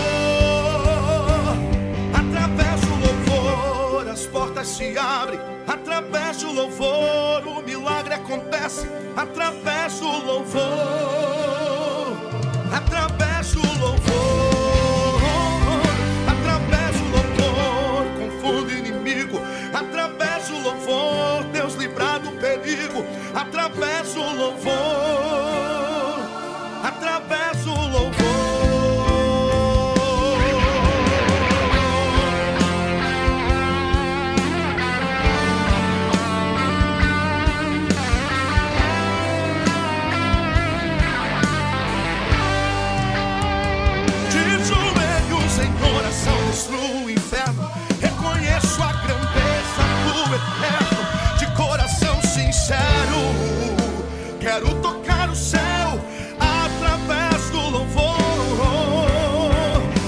Através do louvor, as portas se abrem. Através do louvor, o milagre acontece. Através do louvor, Através do louvor, através do louvor. De joelhos em oração destruo o inferno. Reconheço a grandeza do eterno. De coração sincero, quero tocar o céu através do louvor.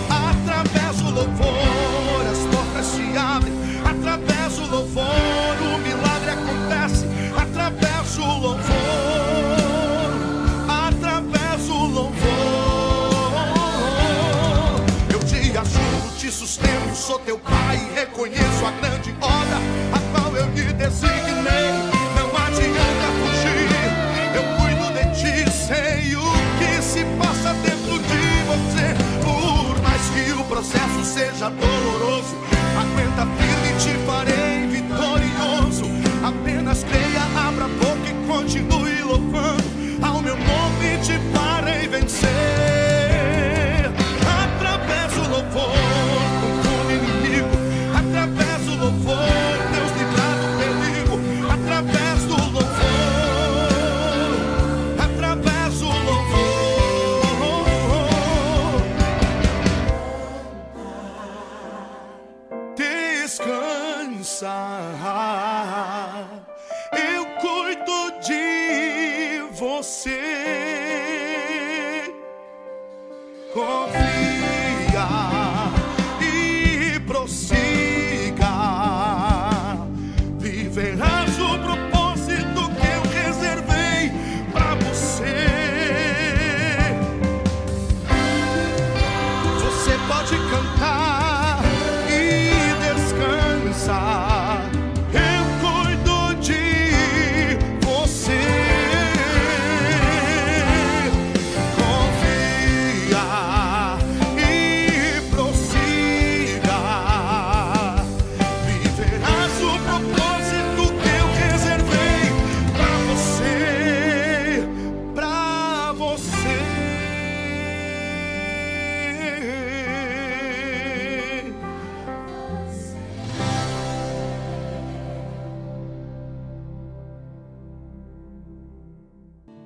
Através do louvor, as portas se abrem. Através do louvor, o milagre acontece. Através do louvor. Através do louvor. Eu te ajudo, te sustento, sou teu pai. Reconheço a grande obra a qual eu te designei. Seja doloroso, aguenta firme, te farei vitorioso. Apenas creia, abra a boca e continue louvando. Ao meu nome te farei vencer.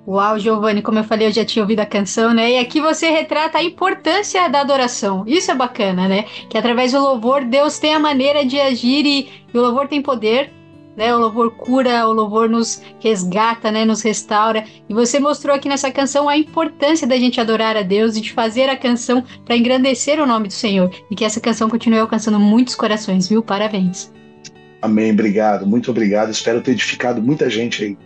Uau, Giovanni, como eu falei, eu já tinha ouvido a canção, né? E aqui você retrata a importância da adoração. Isso é bacana, né? Que através do louvor, Deus tem a maneira de agir e, e o louvor tem poder, né? O louvor cura, o louvor nos resgata, né? Nos restaura. E você mostrou aqui nessa canção a importância da gente adorar a Deus e de fazer a canção para engrandecer o nome do Senhor. E que essa canção continue alcançando muitos corações, viu? Parabéns. Amém, obrigado, muito obrigado. Espero ter edificado muita gente aí.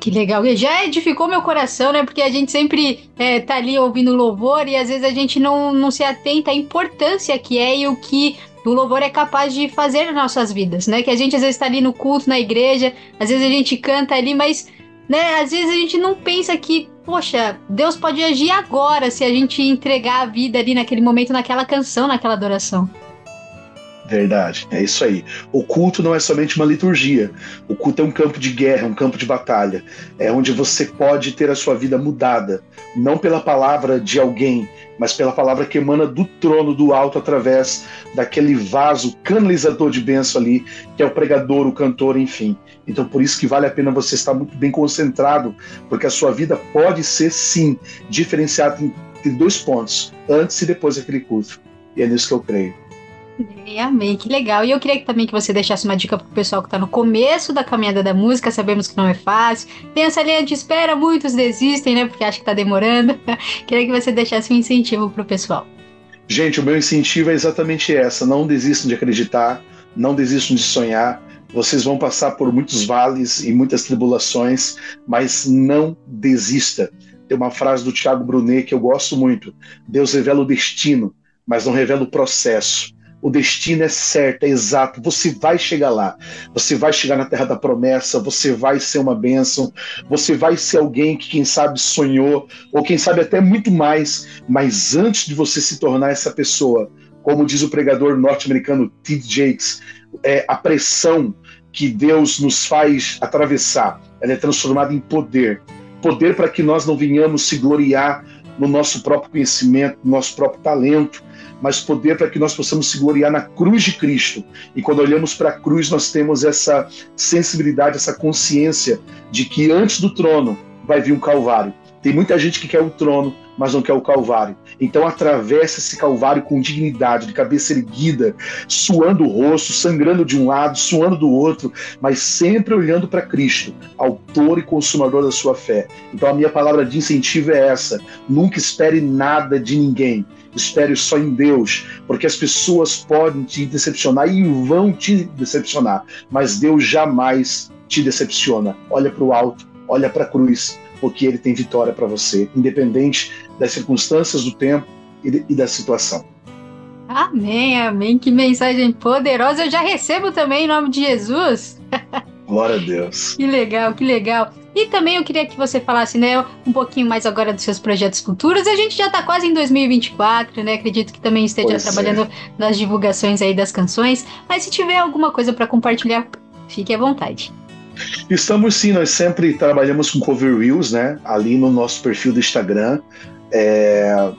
Que legal. Já edificou meu coração, né? Porque a gente sempre é, tá ali ouvindo louvor e às vezes a gente não, não se atenta à importância que é e o que o louvor é capaz de fazer nas nossas vidas, né? Que a gente às vezes tá ali no culto, na igreja, às vezes a gente canta ali, mas, né? Às vezes a gente não pensa que, poxa, Deus pode agir agora se a gente entregar a vida ali naquele momento, naquela canção, naquela adoração. Verdade, é isso aí. O culto não é somente uma liturgia. O culto é um campo de guerra, um campo de batalha. É onde você pode ter a sua vida mudada, não pela palavra de alguém, mas pela palavra que emana do trono do alto através daquele vaso canalizador de bênção ali, que é o pregador, o cantor, enfim. Então por isso que vale a pena você estar muito bem concentrado, porque a sua vida pode ser sim diferenciada em dois pontos, antes e depois daquele culto. E é nisso que eu creio. Amém, que legal. E eu queria que também que você deixasse uma dica pro pessoal que tá no começo da caminhada da música, sabemos que não é fácil. Tem essa linha de espera, muitos desistem, né? Porque acham que tá demorando. <laughs> queria que você deixasse um incentivo pro pessoal. Gente, o meu incentivo é exatamente essa: não desistam de acreditar, não desistam de sonhar. Vocês vão passar por muitos vales e muitas tribulações, mas não desista. Tem uma frase do Tiago Brunet que eu gosto muito: Deus revela o destino, mas não revela o processo. O destino é certo, é exato. Você vai chegar lá. Você vai chegar na terra da promessa. Você vai ser uma bênção. Você vai ser alguém que, quem sabe, sonhou, ou quem sabe até muito mais. Mas antes de você se tornar essa pessoa, como diz o pregador norte-americano T.D. Jakes, é, a pressão que Deus nos faz atravessar, ela é transformada em poder. Poder para que nós não venhamos se gloriar no nosso próprio conhecimento, no nosso próprio talento, mas poder para que nós possamos se gloriar na cruz de Cristo. E quando olhamos para a cruz, nós temos essa sensibilidade, essa consciência de que antes do trono vai vir um calvário. Tem muita gente que quer o trono, mas não quer o Calvário. Então atravessa esse Calvário com dignidade, de cabeça erguida, suando o rosto, sangrando de um lado, suando do outro, mas sempre olhando para Cristo, autor e consumador da sua fé. Então a minha palavra de incentivo é essa: nunca espere nada de ninguém. Espere só em Deus, porque as pessoas podem te decepcionar e vão te decepcionar, mas Deus jamais te decepciona. Olha para o alto, olha para a cruz, porque Ele tem vitória para você, independente das circunstâncias do tempo e, e da situação. Amém, amém. Que mensagem poderosa. Eu já recebo também em nome de Jesus. Glória a Deus. Que legal, que legal. E também eu queria que você falasse, né, um pouquinho mais agora dos seus projetos futuros. A gente já tá quase em 2024, né? Acredito que também esteja Pois trabalhando nas divulgações aí das canções. Mas se tiver alguma coisa para compartilhar, fique à vontade. Estamos sim, nós sempre trabalhamos com cover reels, né? Ali no nosso perfil do Instagram. É,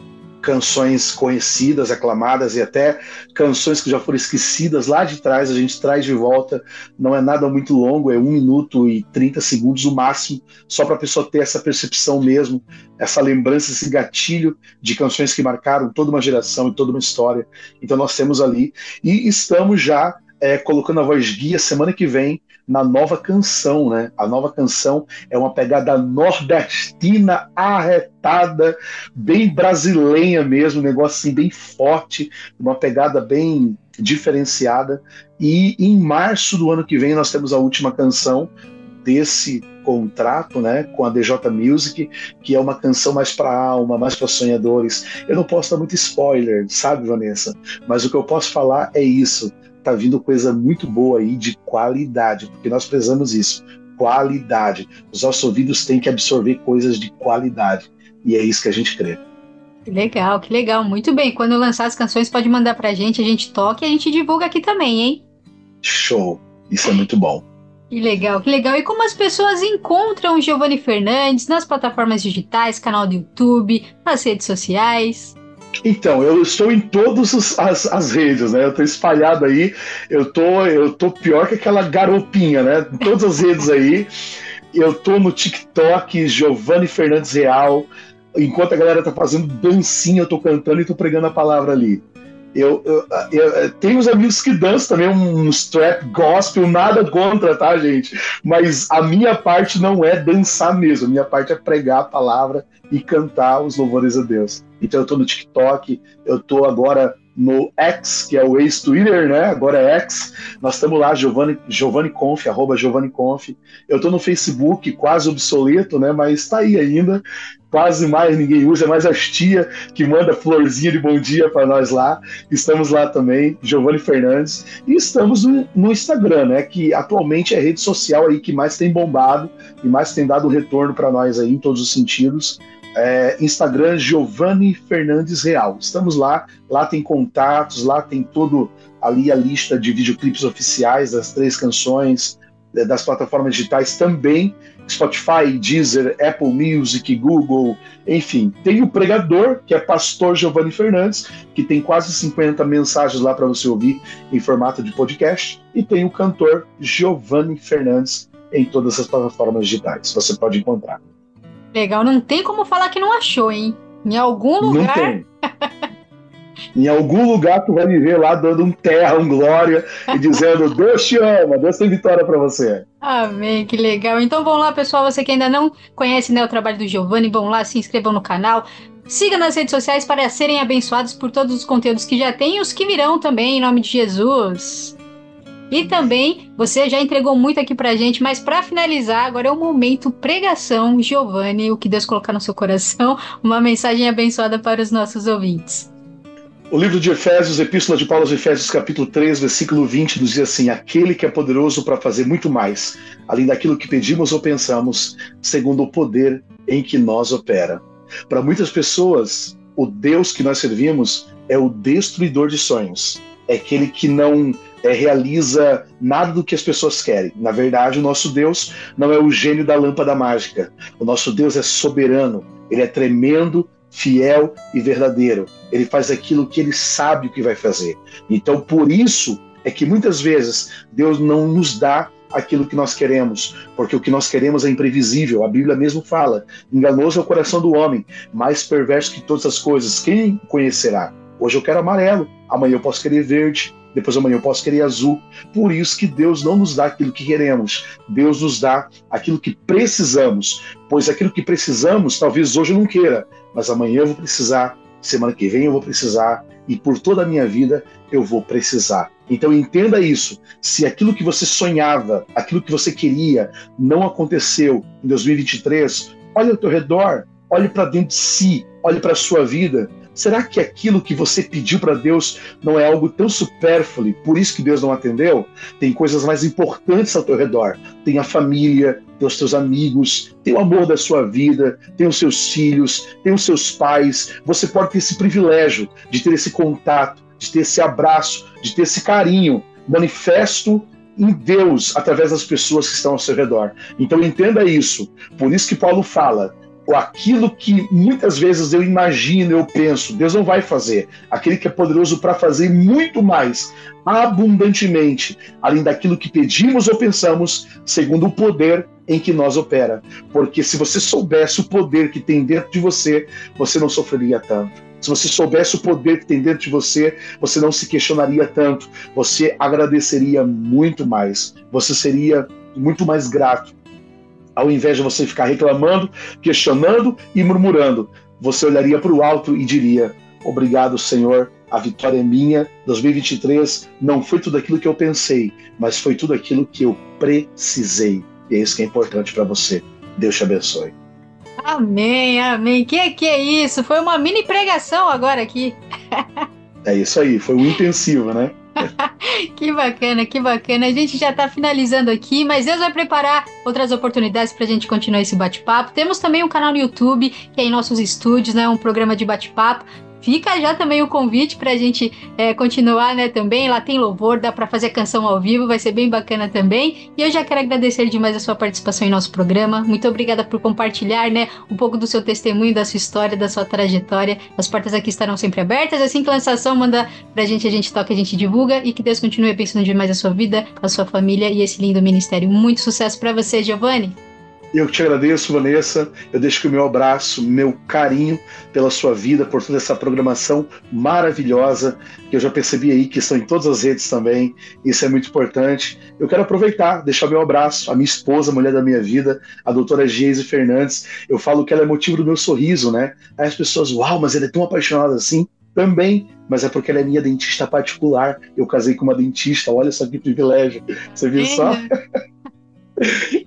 canções conhecidas, aclamadas e até canções que já foram esquecidas lá de trás, a gente traz de volta. Não é nada muito longo, é um minuto e 30 segundos o máximo, só para a pessoa ter essa percepção mesmo, essa lembrança, esse gatilho de canções que marcaram toda uma geração e toda uma história. Então nós temos ali. E estamos já é, colocando a voz guia semana que vem na nova canção, né? A nova canção é uma pegada nordestina arretada, bem brasileira mesmo, um negócio assim bem forte, uma pegada bem diferenciada. E em março do ano que vem nós temos a última canção desse contrato, né, com a DJ Music, que é uma canção mais para alma, mais para sonhadores. Eu não posso dar muito spoiler, sabe, Vanessa? Mas o que eu posso falar é isso tá vindo coisa muito boa aí de qualidade, porque nós prezamos isso, qualidade. Os nossos ouvidos têm que absorver coisas de qualidade, e é isso que a gente crê. Que legal, que legal. Muito bem. Quando lançar as canções, pode mandar pra gente, a gente toca e a gente divulga aqui também, hein? Show! Isso é muito bom. Que legal, que legal. E como as pessoas encontram o Giovanni Fernandes nas plataformas digitais, canal do YouTube, nas redes sociais? Então, eu estou em todas as, as redes, né? Eu estou espalhado aí. Eu tô, eu tô pior que aquela garopinha, né? Em todas as redes aí. Eu tô no TikTok, Giovanni Fernandes Real. Enquanto a galera tá fazendo dancinha, eu tô cantando e tô pregando a palavra ali. Eu, eu, eu, uns amigos que dançam também, uns trap gospel, nada contra, tá, gente? Mas a minha parte não é dançar mesmo, a minha parte é pregar a palavra e cantar os louvores a Deus. Então eu tô no TikTok, eu tô agora no X, que é o ex-Twitter, né? Agora é X. Nós estamos lá, Giovanni, Giovanni Conf, arroba Giovanni Conf. Eu tô no Facebook, quase obsoleto, né? Mas tá aí ainda. Quase mais ninguém usa, mais as tia que manda florzinha de bom dia para nós lá. Estamos lá também, Giovanni Fernandes. E estamos no, no, Instagram, né? Que atualmente é a rede social aí que mais tem bombado e mais tem dado retorno para nós aí em todos os sentidos é, Instagram Giovanni Fernandes Real. Estamos lá, lá tem contatos, lá tem todo ali a lista de videoclipes oficiais das três canções, é, das plataformas digitais também, Spotify, Deezer, Apple Music, Google, enfim. Tem o pregador, que é Pastor Giovanni Fernandes, que tem quase 50 mensagens lá para você ouvir em formato de podcast, e tem o cantor Giovanni Fernandes em todas as plataformas digitais. Você pode encontrar. Legal, não tem como falar que não achou, hein? Em algum lugar. Não tem. <laughs> em algum lugar tu vai me ver lá dando um terra, um glória e dizendo: <laughs> Deus te ama, Deus tem vitória para você. Amém, que legal. Então vamos lá, pessoal. Você que ainda não conhece né, o trabalho do Giovanni, vão lá, se inscrevam no canal. Siga nas redes sociais para serem abençoados por todos os conteúdos que já tem e os que virão também, em nome de Jesus. E também, você já entregou muito aqui pra gente, mas para finalizar, agora é o momento pregação, Giovanni, o que Deus colocar no seu coração, uma mensagem abençoada para os nossos ouvintes. O livro de Efésios, Epístola de Paulo aos Efésios, capítulo 3, versículo 20, nos diz assim: Aquele que é poderoso para fazer muito mais, além daquilo que pedimos ou pensamos, segundo o poder em que nós opera. Para muitas pessoas, o Deus que nós servimos é o destruidor de sonhos, é aquele que não é, realiza nada do que as pessoas querem. Na verdade, o nosso Deus não é o gênio da lâmpada mágica. O nosso Deus é soberano, ele é tremendo, fiel e verdadeiro. Ele faz aquilo que ele sabe o que vai fazer. Então, por isso é que muitas vezes Deus não nos dá aquilo que nós queremos, porque o que nós queremos é imprevisível. A Bíblia mesmo fala: enganoso é o coração do homem, mais perverso que todas as coisas. Quem conhecerá? Hoje eu quero amarelo, amanhã eu posso querer verde, depois amanhã eu posso querer azul. Por isso que Deus não nos dá aquilo que queremos, Deus nos dá aquilo que precisamos, pois aquilo que precisamos, talvez hoje não queira, mas amanhã eu vou precisar, semana que vem eu vou precisar, e por toda a minha vida eu vou precisar. Então entenda isso. Se aquilo que você sonhava, aquilo que você queria, não aconteceu em 2023, olhe ao teu redor, olhe para dentro de si, olhe para a sua vida Será que aquilo que você pediu para Deus não é algo tão supérfluo, por isso que Deus não atendeu? Tem coisas mais importantes ao teu redor. Tem a família, tem os teus amigos, tem o amor da sua vida, tem os seus filhos, tem os seus pais. Você pode ter esse privilégio de ter esse contato, de ter esse abraço, de ter esse carinho manifesto em Deus através das pessoas que estão ao seu redor. Então entenda isso. Por isso que Paulo fala: aquilo que muitas vezes eu imagino, eu penso, Deus não vai fazer. Aquele que é poderoso para fazer muito mais, abundantemente, além daquilo que pedimos ou pensamos, segundo o poder em que nós opera. Porque se você soubesse o poder que tem dentro de você, você não sofreria tanto. Se você soubesse o poder que tem dentro de você, você não se questionaria tanto, você agradeceria muito mais, você seria muito mais grato. Ao invés de você ficar reclamando, questionando e murmurando, você olharia para o alto e diria: Obrigado, Senhor, a vitória é minha. 2023 não foi tudo aquilo que eu pensei, mas foi tudo aquilo que eu precisei. E é isso que é importante para você. Deus te abençoe. Amém, amém. Que que é isso? Foi uma mini pregação agora aqui. É isso aí, foi um intensivo, né? <laughs> que bacana, que bacana. A gente já está finalizando aqui, mas Deus vai preparar outras oportunidades para a gente continuar esse bate-papo. Temos também um canal no YouTube, que é em nossos estúdios, né? Um programa de bate-papo. Fica já também o convite para a gente é, continuar, né? Também lá tem louvor, dá para fazer canção ao vivo, vai ser bem bacana também. E eu já quero agradecer demais a sua participação em nosso programa. Muito obrigada por compartilhar, né? Um pouco do seu testemunho, da sua história, da sua trajetória. As portas aqui estarão sempre abertas. Assim que lançação, manda pra gente, a gente toca, a gente divulga. E que Deus continue abençoando demais a sua vida, a sua família e esse lindo ministério. Muito sucesso para você, Giovanni. Eu te agradeço, Vanessa. Eu deixo aqui o meu abraço, meu carinho pela sua vida, por toda essa programação maravilhosa, que eu já percebi aí que estão em todas as redes também. Isso é muito importante. Eu quero aproveitar, deixar meu abraço à minha esposa, mulher da minha vida, a doutora Geise Fernandes. Eu falo que ela é motivo do meu sorriso, né? Aí as pessoas, uau, mas ela é tão apaixonada assim. Também, mas é porque ela é minha dentista particular. Eu casei com uma dentista, olha só que privilégio. Você viu só? <laughs>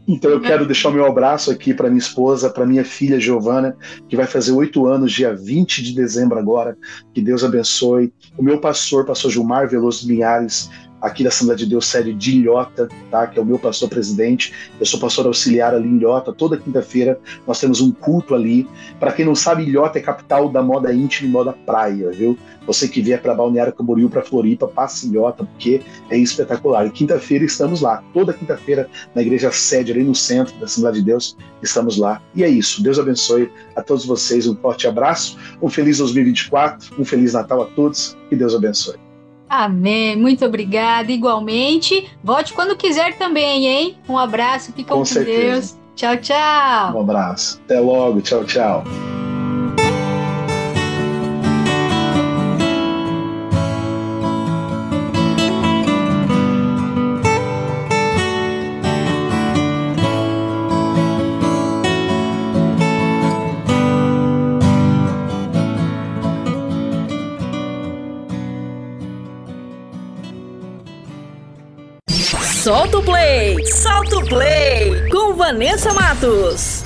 Então eu quero deixar o meu abraço aqui para minha esposa, para minha filha Giovana, que vai fazer oito anos, dia 20 de dezembro agora. Que Deus abençoe. O meu pastor, pastor Gilmar Veloso Linhares, aqui da Assembleia de Deus sede de Ilhota, tá? que é o meu pastor presidente. Eu sou pastor auxiliar ali em Ilhota. Toda quinta-feira nós temos um culto ali. Para quem não sabe, Ilhota é capital da moda íntima e moda praia, viu? Você que vier para Balneário Camboriú, para Floripa, passe Ilhota, porque é espetacular. E quinta-feira estamos lá. Toda quinta-feira na igreja sede ali no centro da Assembleia de Deus, estamos lá. E é isso. Deus abençoe a todos vocês. Um forte abraço, um feliz 2024, um feliz Natal a todos e Deus abençoe. Amém. Muito obrigada. Igualmente. Volte quando quiser também, hein? Um abraço. Fica com, com Deus. Tchau, tchau. Um abraço. Até logo. Tchau, tchau. Solta o play! Solta o play! Com Vanessa Matos.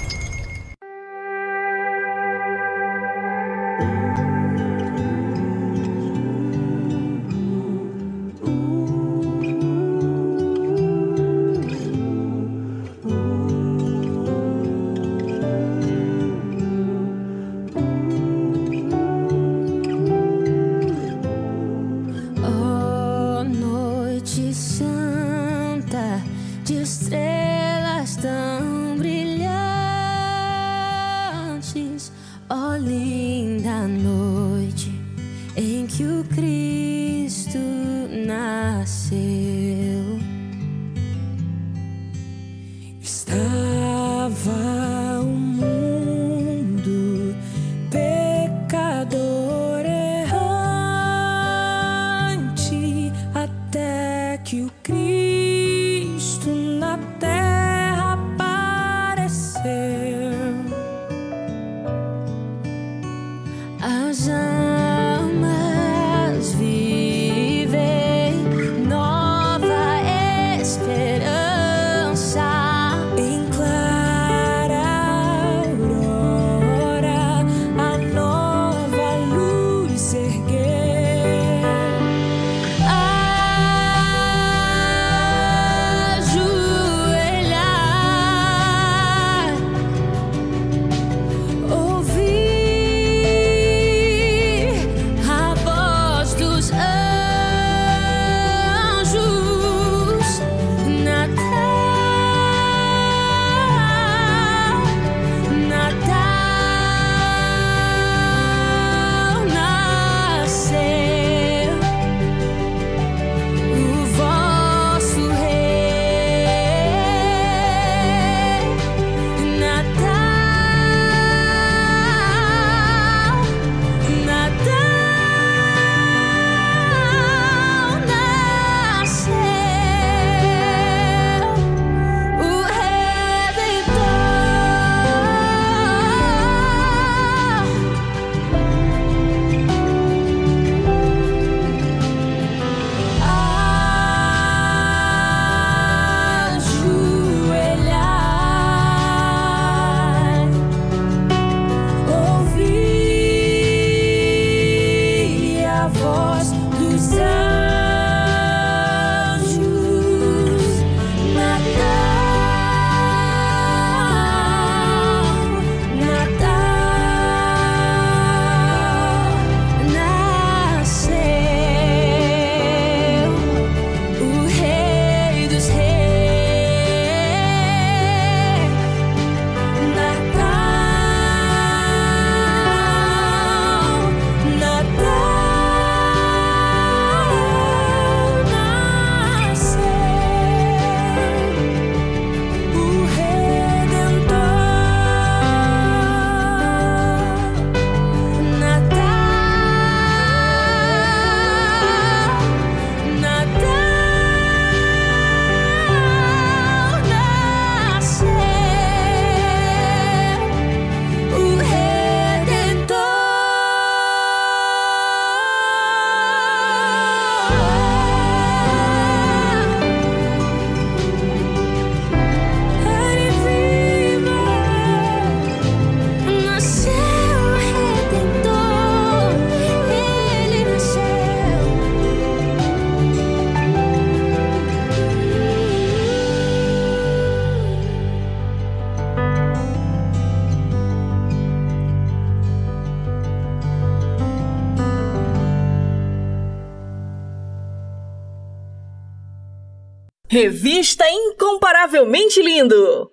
Revista Incomparavelmente Lindo.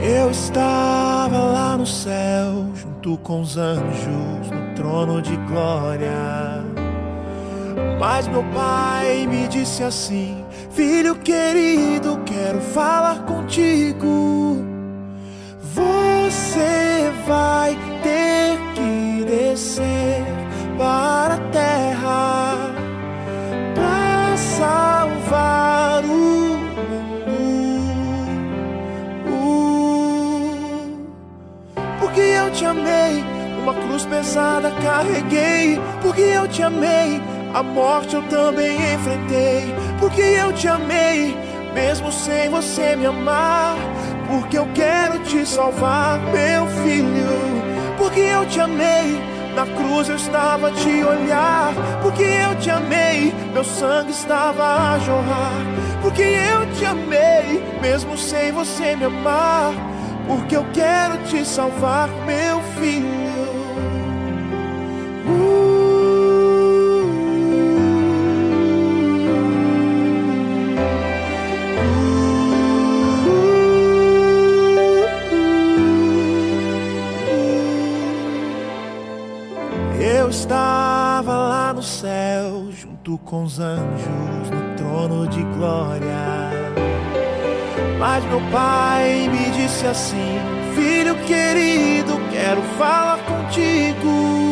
Eu estava lá no céu, junto com os anjos, no trono de glória. Mas meu pai me disse assim: Filho querido, quero falar contigo. Você vai ter que descer para a terra para salvar o mundo. Porque eu te amei, uma cruz pesada carreguei. Porque eu te amei, a morte eu também enfrentei. Porque eu te amei, mesmo sem você me amar. Porque eu quero te salvar, meu filho. Porque eu te amei, na cruz eu estava a te olhar. Porque eu te amei, meu sangue estava a jorrar. Porque eu te amei, mesmo sem você me amar. Porque eu quero te salvar, meu filho. Com os anjos, no trono de glória. Mas meu pai me disse assim: Filho querido, quero falar contigo.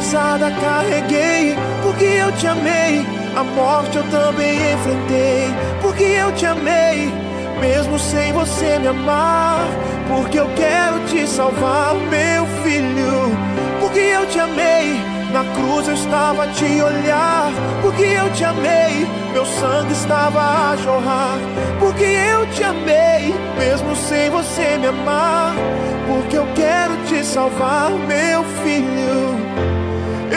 Pesada carreguei. Porque eu te amei, a morte eu também enfrentei. Porque eu te amei, mesmo sem você me amar. Porque eu quero te salvar, meu filho. Porque eu te amei, na cruz eu estava a te olhar. Porque eu te amei, meu sangue estava a jorrar. Porque eu te amei, mesmo sem você me amar. Porque eu quero te salvar, meu filho.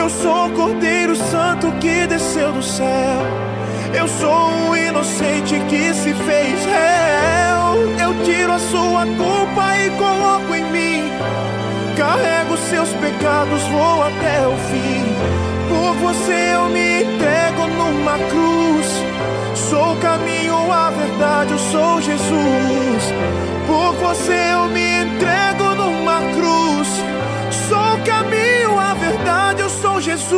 Eu sou o Cordeiro Santo que desceu do céu. Eu sou um inocente que se fez réu. Eu tiro a sua culpa e coloco em mim. Carrego seus pecados, vou até o fim. Por você eu me entrego numa cruz. Sou o caminho, a verdade, eu sou Jesus. Por você eu me entrego numa cruz. Sou o caminho, a verdade, sou Jesus.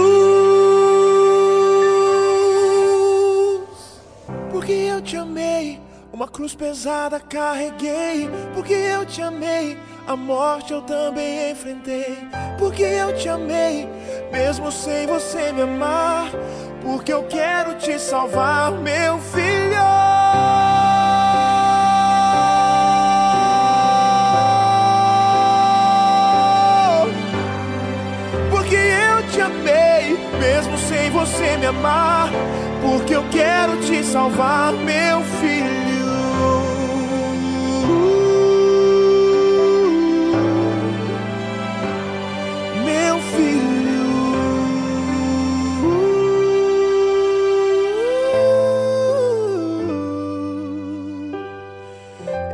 Porque eu te amei, uma cruz pesada carreguei. Porque eu te amei, a morte eu também enfrentei. Porque eu te amei, mesmo sem você me amar. Porque eu quero te salvar, meu filho. Mesmo sem você me amar. Porque eu quero te salvar, meu filho. Meu filho.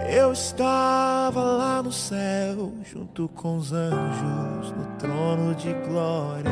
Eu estava lá no céu, junto com os anjos, no trono de glória.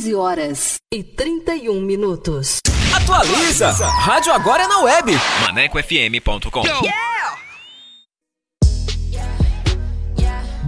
15 horas e 31 minutos. Atualiza! Rádio agora é na web. ManecoFM.com.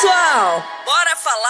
Pessoal! Bora falar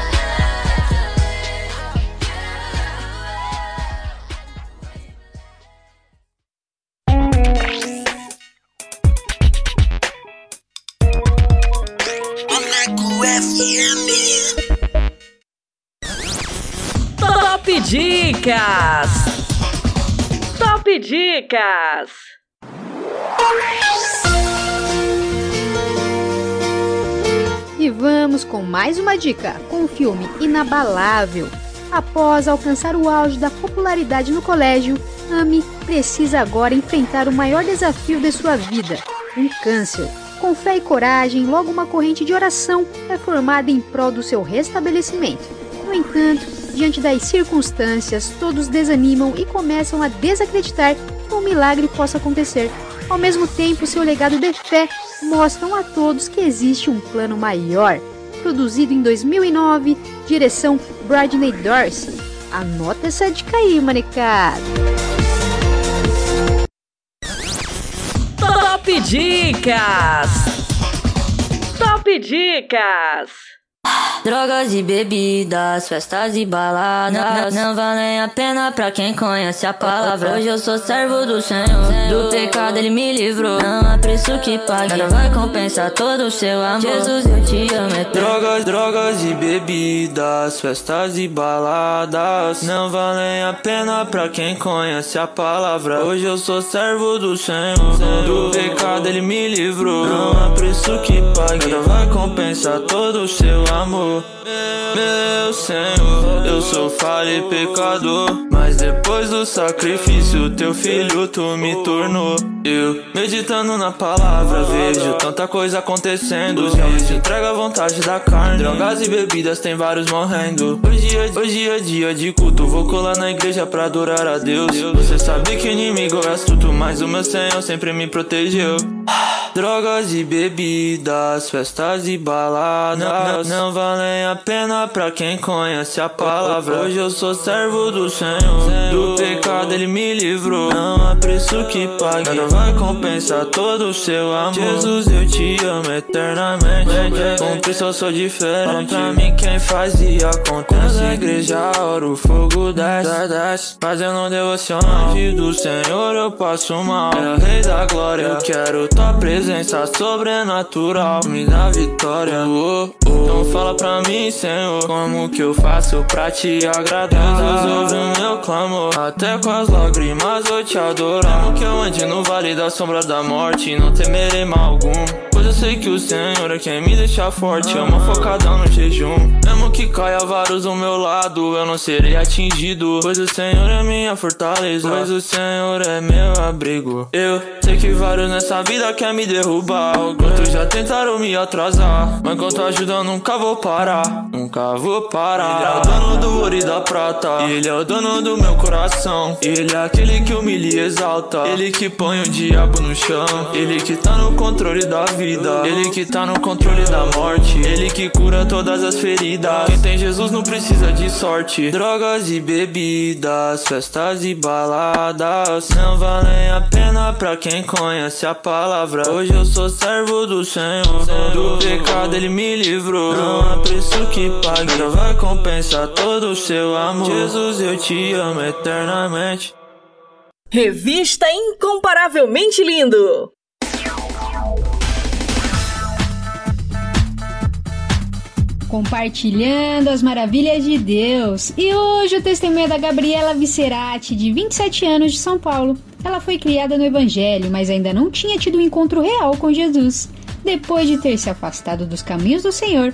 Top Dicas! Top Dicas! E vamos com mais uma dica com o filme Inabalável. Após alcançar o auge da popularidade no colégio, Amy precisa agora enfrentar o maior desafio de sua vida: um câncer. Com fé e coragem, logo uma corrente de oração é formada em prol do seu restabelecimento. No entanto, diante das circunstâncias, todos desanimam e começam a desacreditar que um milagre possa acontecer. Ao mesmo tempo, seu legado de fé mostram a todos que existe um plano maior. Produzido em 2009, direção Bradley Dorsey. Anota essa dica aí, manecada. Top Dicas! Top Dicas! Drogas e bebidas, festas e baladas. Não, não valem a pena pra quem conhece a palavra. Hoje eu sou servo do Senhor Do pecado ele me livrou. Não há preço que pague Nada vai compensar todo o seu amor. Jesus eu te amo é Drogas, drogas e bebidas, festas e baladas. Não valem a pena pra quem conhece a palavra. Hoje eu sou servo do Senhor Do pecado ele me livrou. Não há preço que pague Nada vai compensar todo o seu amor meu Senhor, eu sou falho e pecador. Mas depois do sacrifício, teu filho tu me tornou. Eu, meditando na palavra, vejo tanta coisa acontecendo. Gente, entrega a vontade da carne. Drogas e bebidas, tem vários morrendo. Hoje é, hoje é dia de culto, vou colar na igreja pra adorar a Deus. Você sabe que inimigo é astuto, mas o meu Senhor sempre me protegeu. Drogas e bebidas, festas e baladas. Não, não, não valem a pena pra quem conhece a palavra. Hoje eu sou servo do Senhor, do pecado ele me livrou. Não há preço que pague, nada vai compensar todo o seu amor. Jesus, eu te amo eternamente. Com Cristo eu sou diferente. Pra mim quem faz e acontece. Igreja, ora o fogo desce. Fazendo devocional do Senhor eu passo mal. É o Rei da Glória, eu quero tua presença sobrenatural. Me dá vitória. Oh, oh. Fala pra mim, Senhor, como que eu faço pra te agradar? Jesus ouve o meu clamor, até com as lágrimas eu te adoro. Mesmo que eu ande no vale da sombra da morte, não temerei mal algum. Pois eu sei que o Senhor é quem me deixa forte. É uma focadão no jejum. Mesmo que caia vários do meu lado, eu não serei atingido. Pois o Senhor é minha fortaleza. Pois o Senhor é meu abrigo. Eu sei que vários nessa vida quer me derrubar. Quantos já tentaram me atrasar. Mas quanto ajuda, nunca vou parar. Nunca vou parar. Ele é o dono do ouro e da prata. Ele é o dono do meu coração. Ele é aquele que humilha e exalta. Ele que põe o diabo no chão. Ele que tá no controle da vida. Ele que tá no controle da morte. Ele que cura todas as feridas. Quem tem Jesus não precisa de sorte. Drogas e bebidas, festas e baladas. Não valem a pena pra quem conhece a palavra. Hoje eu sou servo do Senhor. Do pecado ele me livrou. Não há preço que pague. Nada vai compensar todo o seu amor. Jesus, eu te amo eternamente. Revista Incomparavelmente Lindo. compartilhando as maravilhas de Deus. E hoje o testemunho é da Gabriela Vicerati, de 27 anos, de São Paulo. Ela foi criada no Evangelho, mas ainda não tinha tido um encontro real com Jesus. Depois de ter se afastado dos caminhos do Senhor,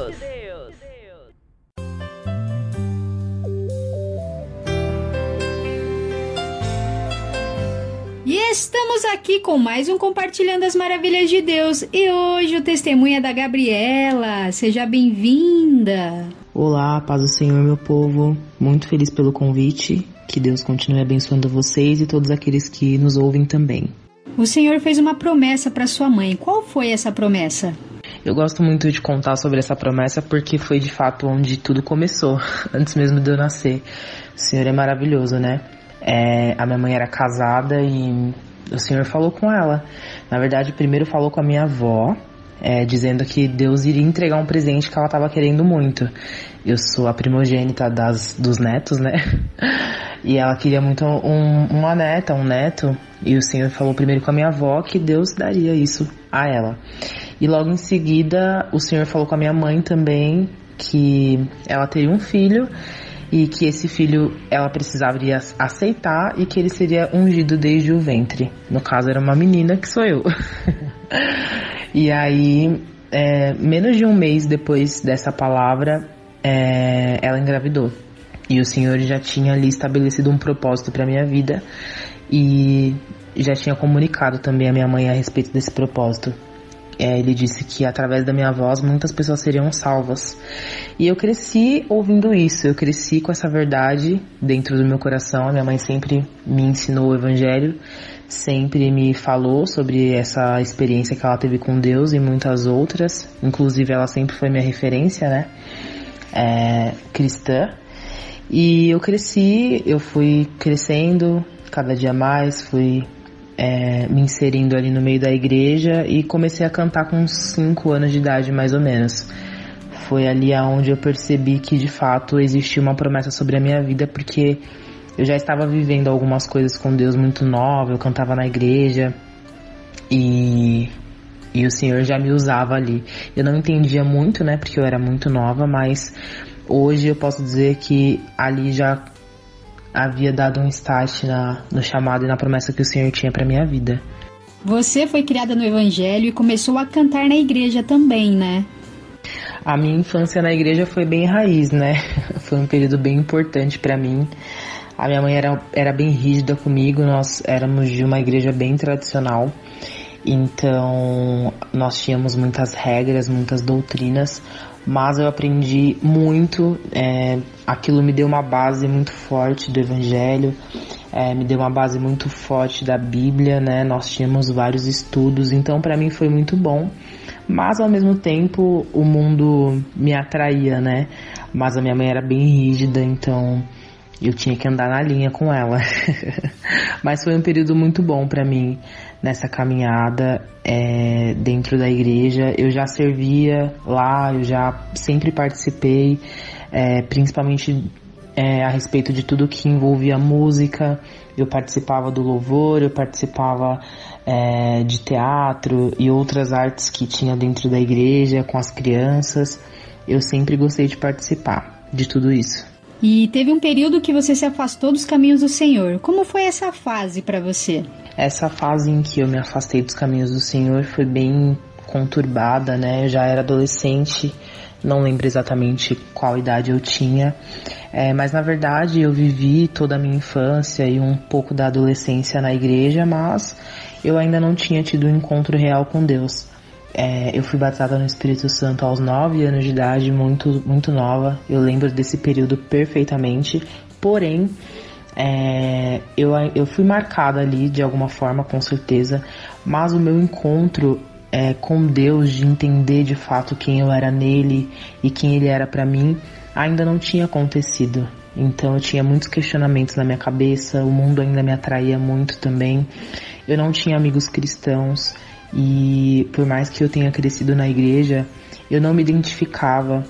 E estamos aqui com mais um Compartilhando as Maravilhas de Deus. E hoje o testemunho é da Gabriela. Seja bem-vinda. Olá, paz do Senhor, meu povo. Muito feliz pelo convite. Que Deus continue abençoando vocês e todos aqueles que nos ouvem também. O Senhor fez uma promessa para sua mãe. Qual foi essa promessa? Eu gosto muito de contar sobre essa promessa porque foi de fato onde tudo começou, <laughs> antes mesmo de eu nascer. O Senhor é maravilhoso, né? É, a minha mãe era casada e o Senhor falou com ela. Na verdade, primeiro falou com a minha avó, é, dizendo que Deus iria entregar um presente que ela estava querendo muito. Eu sou a primogênita das, dos netos, né? <laughs> E ela queria muito um, uma neta, um neto. E o Senhor falou primeiro com a minha avó que Deus daria isso a ela. E logo em seguida, o Senhor falou com a minha mãe também que ela teria um filho e que esse filho ela precisaria aceitar e que ele seria ungido desde o ventre. No caso, era uma menina que sou eu. <laughs> e aí, é, menos de um mês depois dessa palavra, é, ela engravidou. E o Senhor já tinha ali estabelecido um propósito para minha vida e já tinha comunicado também a minha mãe a respeito desse propósito. É, ele disse que através da minha voz muitas pessoas seriam salvas. E eu cresci ouvindo isso, eu cresci com essa verdade dentro do meu coração. A minha mãe sempre me ensinou o evangelho, sempre me falou sobre essa experiência que ela teve com Deus e muitas outras. Inclusive, ela sempre foi minha referência, né? É, cristã. E eu cresci, eu fui crescendo cada dia mais, fui é, me inserindo ali no meio da igreja e comecei a cantar com uns 5 anos de idade mais ou menos. Foi ali aonde eu percebi que de fato existia uma promessa sobre a minha vida, porque eu já estava vivendo algumas coisas com Deus muito nova, eu cantava na igreja e, e o Senhor já me usava ali. Eu não entendia muito, né, porque eu era muito nova, mas hoje eu posso dizer que ali já havia dado um start na, no chamado e na promessa que o Senhor tinha para minha vida. Você foi criada no Evangelho e começou a cantar na igreja também, né? A minha infância na igreja foi bem raiz, né? <laughs> Foi um período bem importante para mim. A minha mãe era, era bem rígida comigo, nós éramos de uma igreja bem tradicional. Então, nós tínhamos muitas regras, muitas doutrinas, mas eu aprendi muito. É, aquilo me deu uma base muito forte do Evangelho, é, me deu uma base muito forte da Bíblia, né? Nós tínhamos vários estudos, então para mim foi muito bom. Mas ao mesmo tempo o mundo me atraía, né? Mas a minha mãe era bem rígida, então eu tinha que andar na linha com ela. <laughs> Mas foi um período muito bom para mim nessa caminhada é, dentro da igreja. Eu já servia lá, eu já sempre participei, é, principalmente é, a respeito de tudo que envolvia música. Eu participava do louvor, eu participava é, de teatro e outras artes que tinha dentro da igreja com as crianças. Eu sempre gostei de participar de tudo isso. E teve um período que você se afastou dos caminhos do Senhor. Como foi essa fase para você? Essa fase em que eu me afastei dos caminhos do Senhor foi bem conturbada, né? Eu já era adolescente, não lembro exatamente qual idade eu tinha, é, mas na verdade eu vivi toda a minha infância e um pouco da adolescência na igreja, mas eu ainda não tinha tido um encontro real com Deus. É, eu fui batizada no Espírito Santo aos 9 anos de idade, muito, muito nova. Eu lembro desse período perfeitamente. Porém, é, eu, eu fui marcada ali de alguma forma, com certeza. Mas o meu encontro é, com Deus, de entender de fato quem eu era nele e quem ele era para mim, ainda não tinha acontecido. Então eu tinha muitos questionamentos na minha cabeça, o mundo ainda me atraía muito também. Eu não tinha amigos cristãos. E por mais que eu tenha crescido na igreja, eu não me identificava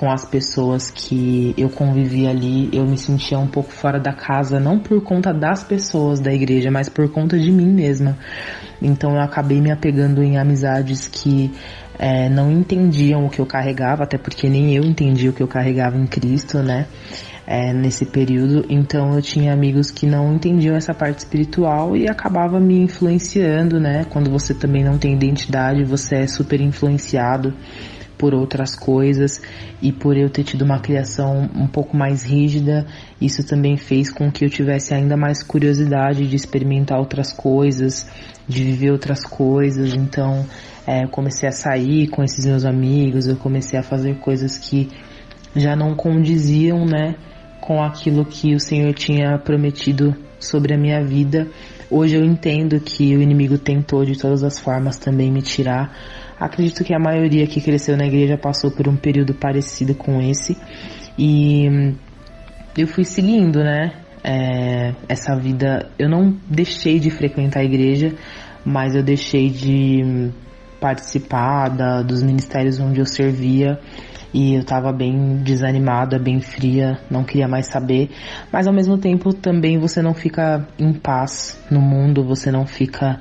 com as pessoas que eu convivia ali. Eu me sentia um pouco fora da casa, não por conta das pessoas da igreja, mas por conta de mim mesma. Então eu acabei me apegando em amizades que é, não entendiam o que eu carregava, até porque nem eu entendia o que eu carregava em Cristo, né? é, nesse período, então eu tinha amigos que não entendiam essa parte espiritual e acabava me influenciando, né? Quando você também não tem identidade, você é super influenciado por outras coisas e por eu ter tido uma criação um pouco mais rígida, isso também fez com que eu tivesse ainda mais curiosidade de experimentar outras coisas, de viver outras coisas. Então, é, eu comecei a sair com esses meus amigos, eu comecei a fazer coisas que já não condiziam, né, com aquilo que o Senhor tinha prometido sobre a minha vida. Hoje eu entendo que o inimigo tentou de todas as formas também me tirar. Acredito que a maioria que cresceu na igreja passou por um período parecido com esse. E eu fui seguindo, né? É, essa vida. Eu não deixei de frequentar a igreja, mas eu deixei de participar da, dos ministérios onde eu servia e eu tava bem desanimada, bem fria, não queria mais saber, mas ao mesmo tempo também você não fica em paz no mundo, você não fica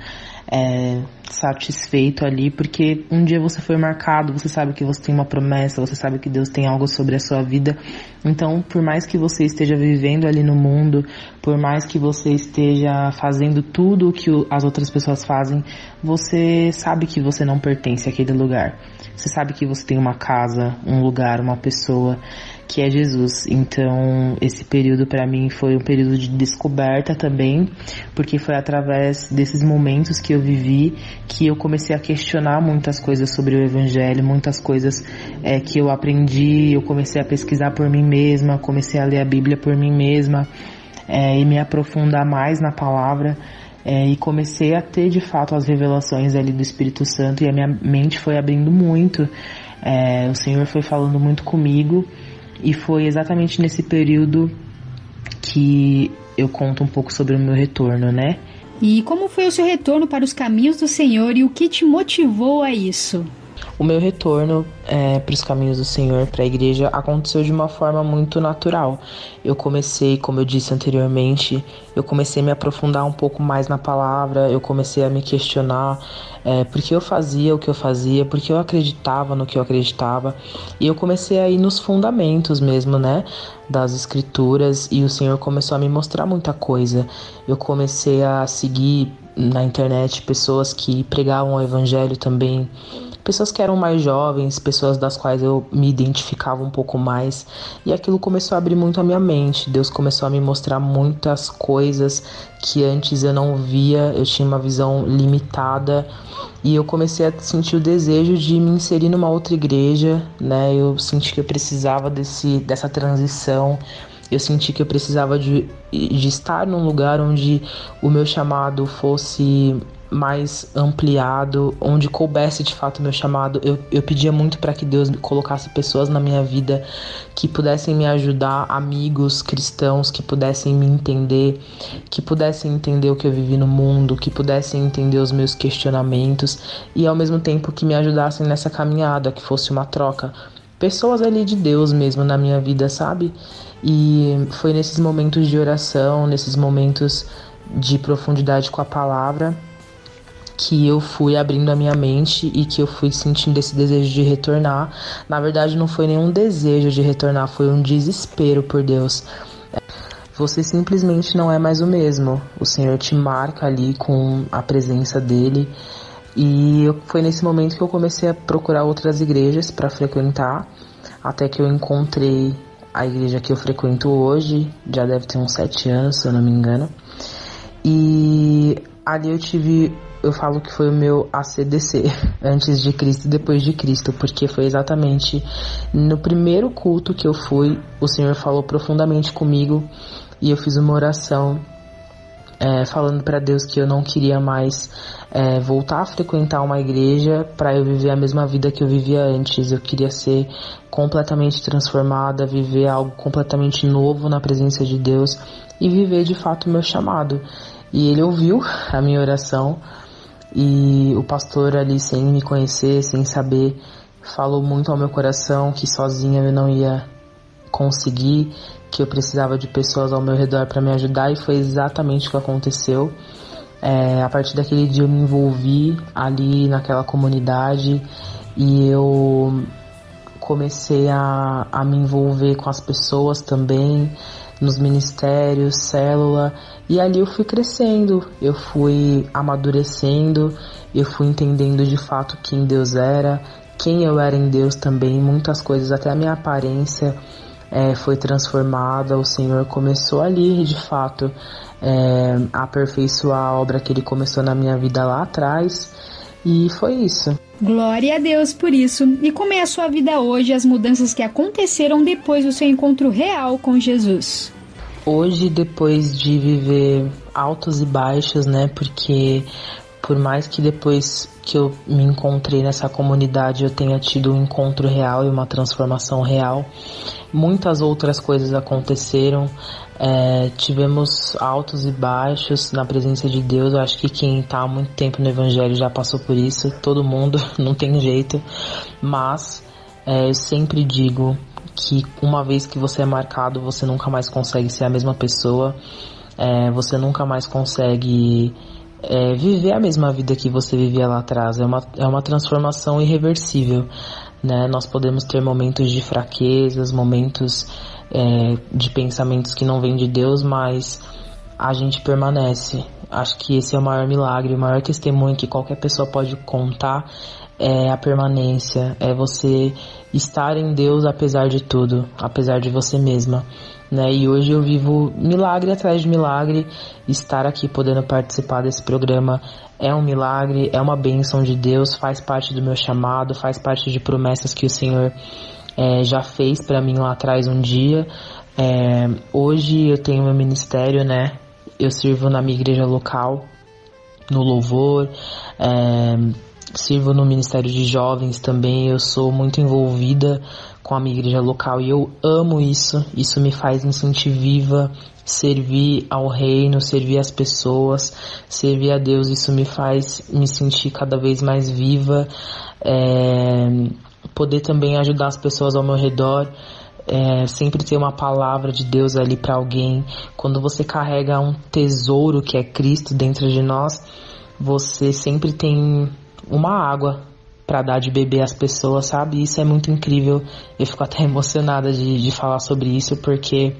é, satisfeito ali, porque um dia você foi marcado, você sabe que você tem uma promessa, você sabe que Deus tem algo sobre a sua vida. Então, por mais que você esteja vivendo ali no mundo, por mais que você esteja fazendo tudo o que as outras pessoas fazem, você sabe que você não pertence àquele lugar. Você sabe que você tem uma casa, um lugar, uma pessoa que é Jesus. Então, esse período para mim foi um período de descoberta também, porque foi através desses momentos que eu vivi que eu comecei a questionar muitas coisas sobre o Evangelho, muitas coisas é, que eu aprendi. Eu comecei a pesquisar por mim mesma, comecei a ler a Bíblia por mim mesma é, e me aprofundar mais na palavra. É, e comecei a ter de fato as revelações ali do Espírito Santo e a minha mente foi abrindo muito. É, o Senhor foi falando muito comigo e foi exatamente nesse período que eu conto um pouco sobre o meu retorno, né? E como foi o seu retorno para os caminhos do Senhor e o que te motivou a isso? O meu retorno é, para os caminhos do Senhor, para a igreja, aconteceu de uma forma muito natural. Eu comecei, como eu disse anteriormente, eu comecei a me aprofundar um pouco mais na palavra, eu comecei a me questionar é, por que eu fazia o que eu fazia, por que eu acreditava no que eu acreditava, e eu comecei a ir nos fundamentos mesmo, né, das escrituras, e o Senhor começou a me mostrar muita coisa. Eu comecei a seguir na internet pessoas que pregavam o evangelho também pessoas que eram mais jovens, pessoas das quais eu me identificava um pouco mais, e aquilo começou a abrir muito a minha mente. Deus começou a me mostrar muitas coisas que antes eu não via, eu tinha uma visão limitada e eu comecei a sentir o desejo de me inserir numa outra igreja, né? Eu senti que eu precisava desse, dessa transição, eu senti que eu precisava de, de estar num lugar onde o meu chamado fosse mais ampliado, onde coubesse de fato meu chamado. Eu, eu pedia muito para que Deus colocasse pessoas na minha vida que pudessem me ajudar, amigos cristãos que pudessem me entender, que pudessem entender o que eu vivi no mundo, que pudessem entender os meus questionamentos e ao mesmo tempo que me ajudassem nessa caminhada, que fosse uma troca. Pessoas ali de Deus mesmo na minha vida, sabe? E foi nesses momentos de oração, nesses momentos de profundidade com a palavra que eu fui abrindo a minha mente e que eu fui sentindo esse desejo de retornar. Na verdade, não foi nenhum desejo de retornar, foi um desespero por Deus. Você simplesmente não é mais o mesmo. O Senhor te marca ali com a presença dele. E foi nesse momento que eu comecei a procurar outras igrejas para frequentar, até que eu encontrei a igreja que eu frequento hoje, já deve ter uns sete anos, se eu não me engano. E ali eu tive eu falo que foi o meu ACDC, antes de Cristo e depois de Cristo, porque foi exatamente no primeiro culto que eu fui, o Senhor falou profundamente comigo e eu fiz uma oração é, falando para Deus que eu não queria mais é, voltar a frequentar uma igreja para eu viver a mesma vida que eu vivia antes. Eu queria ser completamente transformada, viver algo completamente novo na presença de Deus e viver de fato o meu chamado. E ele ouviu a minha oração e o pastor ali, sem me conhecer, sem saber, falou muito ao meu coração que sozinha eu não ia conseguir, que eu precisava de pessoas ao meu redor para me ajudar e foi exatamente o que aconteceu. É, a partir daquele dia eu me envolvi ali naquela comunidade e eu comecei a, a me envolver com as pessoas também, nos ministérios, célula, e ali eu fui crescendo, eu fui amadurecendo, eu fui entendendo de fato quem Deus era, quem eu era em Deus também, muitas coisas, até a minha aparência é, foi transformada, o Senhor começou ali de fato é, a aperfeiçoar a obra que Ele começou na minha vida lá atrás, e foi isso. Glória a Deus por isso. E como é a sua vida hoje, as mudanças que aconteceram depois do seu encontro real com Jesus? Hoje, depois de viver altos e baixos, né? Porque por mais que depois que eu me encontrei nessa comunidade eu tenha tido um encontro real e uma transformação real, muitas outras coisas aconteceram. É, tivemos altos e baixos na presença de Deus. Eu acho que quem está há muito tempo no Evangelho já passou por isso. Todo mundo, <laughs> não tem jeito. Mas é, eu sempre digo que uma vez que você é marcado, você nunca mais consegue ser a mesma pessoa. É, você nunca mais consegue é, viver a mesma vida que você vivia lá atrás. É uma, é uma transformação irreversível. Né? Nós podemos ter momentos de fraquezas, momentos é, de pensamentos que não vêm de Deus, mas a gente permanece. Acho que esse é o maior milagre, o maior testemunho que qualquer pessoa pode contar é a permanência, é você estar em Deus apesar de tudo, apesar de você mesma. Né? E hoje eu vivo milagre atrás de milagre. Estar aqui podendo participar desse programa é um milagre, é uma bênção de Deus, faz parte do meu chamado, faz parte de promessas que o Senhor é, já fez para mim lá atrás um dia. É, hoje eu tenho meu ministério, né? Eu sirvo na minha igreja local, no louvor, é, sirvo no ministério de jovens também. Eu sou muito envolvida com a minha igreja local e eu amo isso. Isso me faz me sentir viva, servir ao reino, servir as pessoas, servir a Deus. Isso me faz me sentir cada vez mais viva. É, poder também ajudar as pessoas ao meu redor. É, sempre ter uma palavra de Deus ali para alguém. Quando você carrega um tesouro que é Cristo dentro de nós, você sempre tem uma água para dar de beber às pessoas, sabe? Isso é muito incrível. Eu fico até <laughs> emocionada de, de falar sobre isso, porque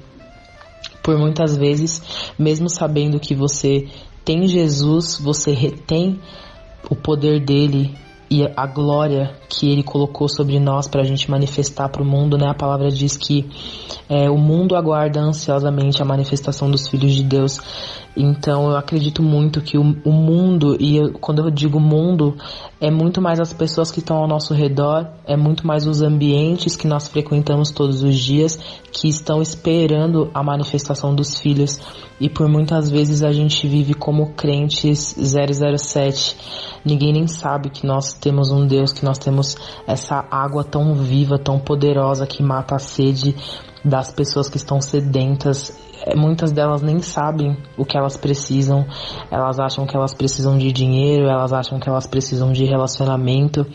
por muitas vezes, mesmo sabendo que você tem Jesus, você retém o poder dele e a glória que ele colocou sobre nós para a gente manifestar para o mundo, né? A palavra diz que é, o mundo aguarda ansiosamente a manifestação dos filhos de Deus. Então eu acredito muito que o, o mundo, e eu, quando eu digo mundo, é muito mais as pessoas que estão ao nosso redor, é muito mais os ambientes que nós frequentamos todos os dias que estão esperando a manifestação dos filhos. E por muitas vezes a gente vive como crentes 007. Ninguém nem sabe que nós temos um Deus, que nós temos essa água tão viva, tão poderosa que mata a sede das pessoas que estão sedentas. É, muitas delas nem sabem o que elas precisam, elas acham que elas precisam de dinheiro, elas acham que elas precisam de relacionamento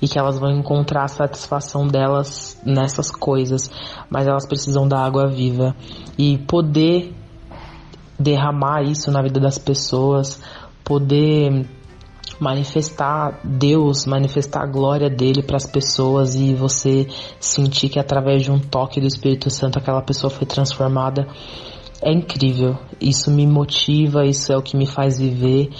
e que elas vão encontrar a satisfação delas nessas coisas, mas elas precisam da água viva e poder derramar isso na vida das pessoas, poder manifestar Deus, manifestar a glória dele para as pessoas e você sentir que através de um toque do Espírito Santo aquela pessoa foi transformada. É incrível. Isso me motiva, isso é o que me faz viver.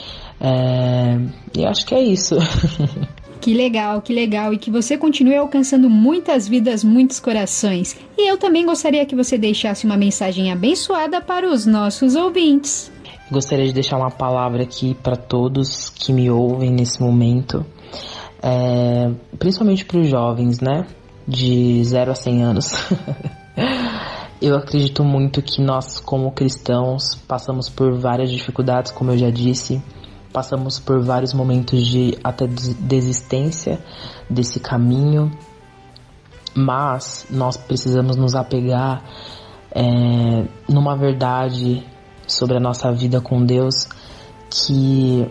É... E acho que é isso. <laughs> Que legal, que legal. E que você continue alcançando muitas vidas, muitos corações. E eu também gostaria que você deixasse uma mensagem abençoada para os nossos ouvintes. Gostaria de deixar uma palavra aqui para todos que me ouvem nesse momento, é, principalmente para os jovens, né? De 0 a 100 anos. <laughs> eu acredito muito que nós, como cristãos, passamos por várias dificuldades, como eu já disse, passamos por vários momentos de até desistência desse caminho, mas nós precisamos nos apegar é, numa verdade sobre a nossa vida com Deus, que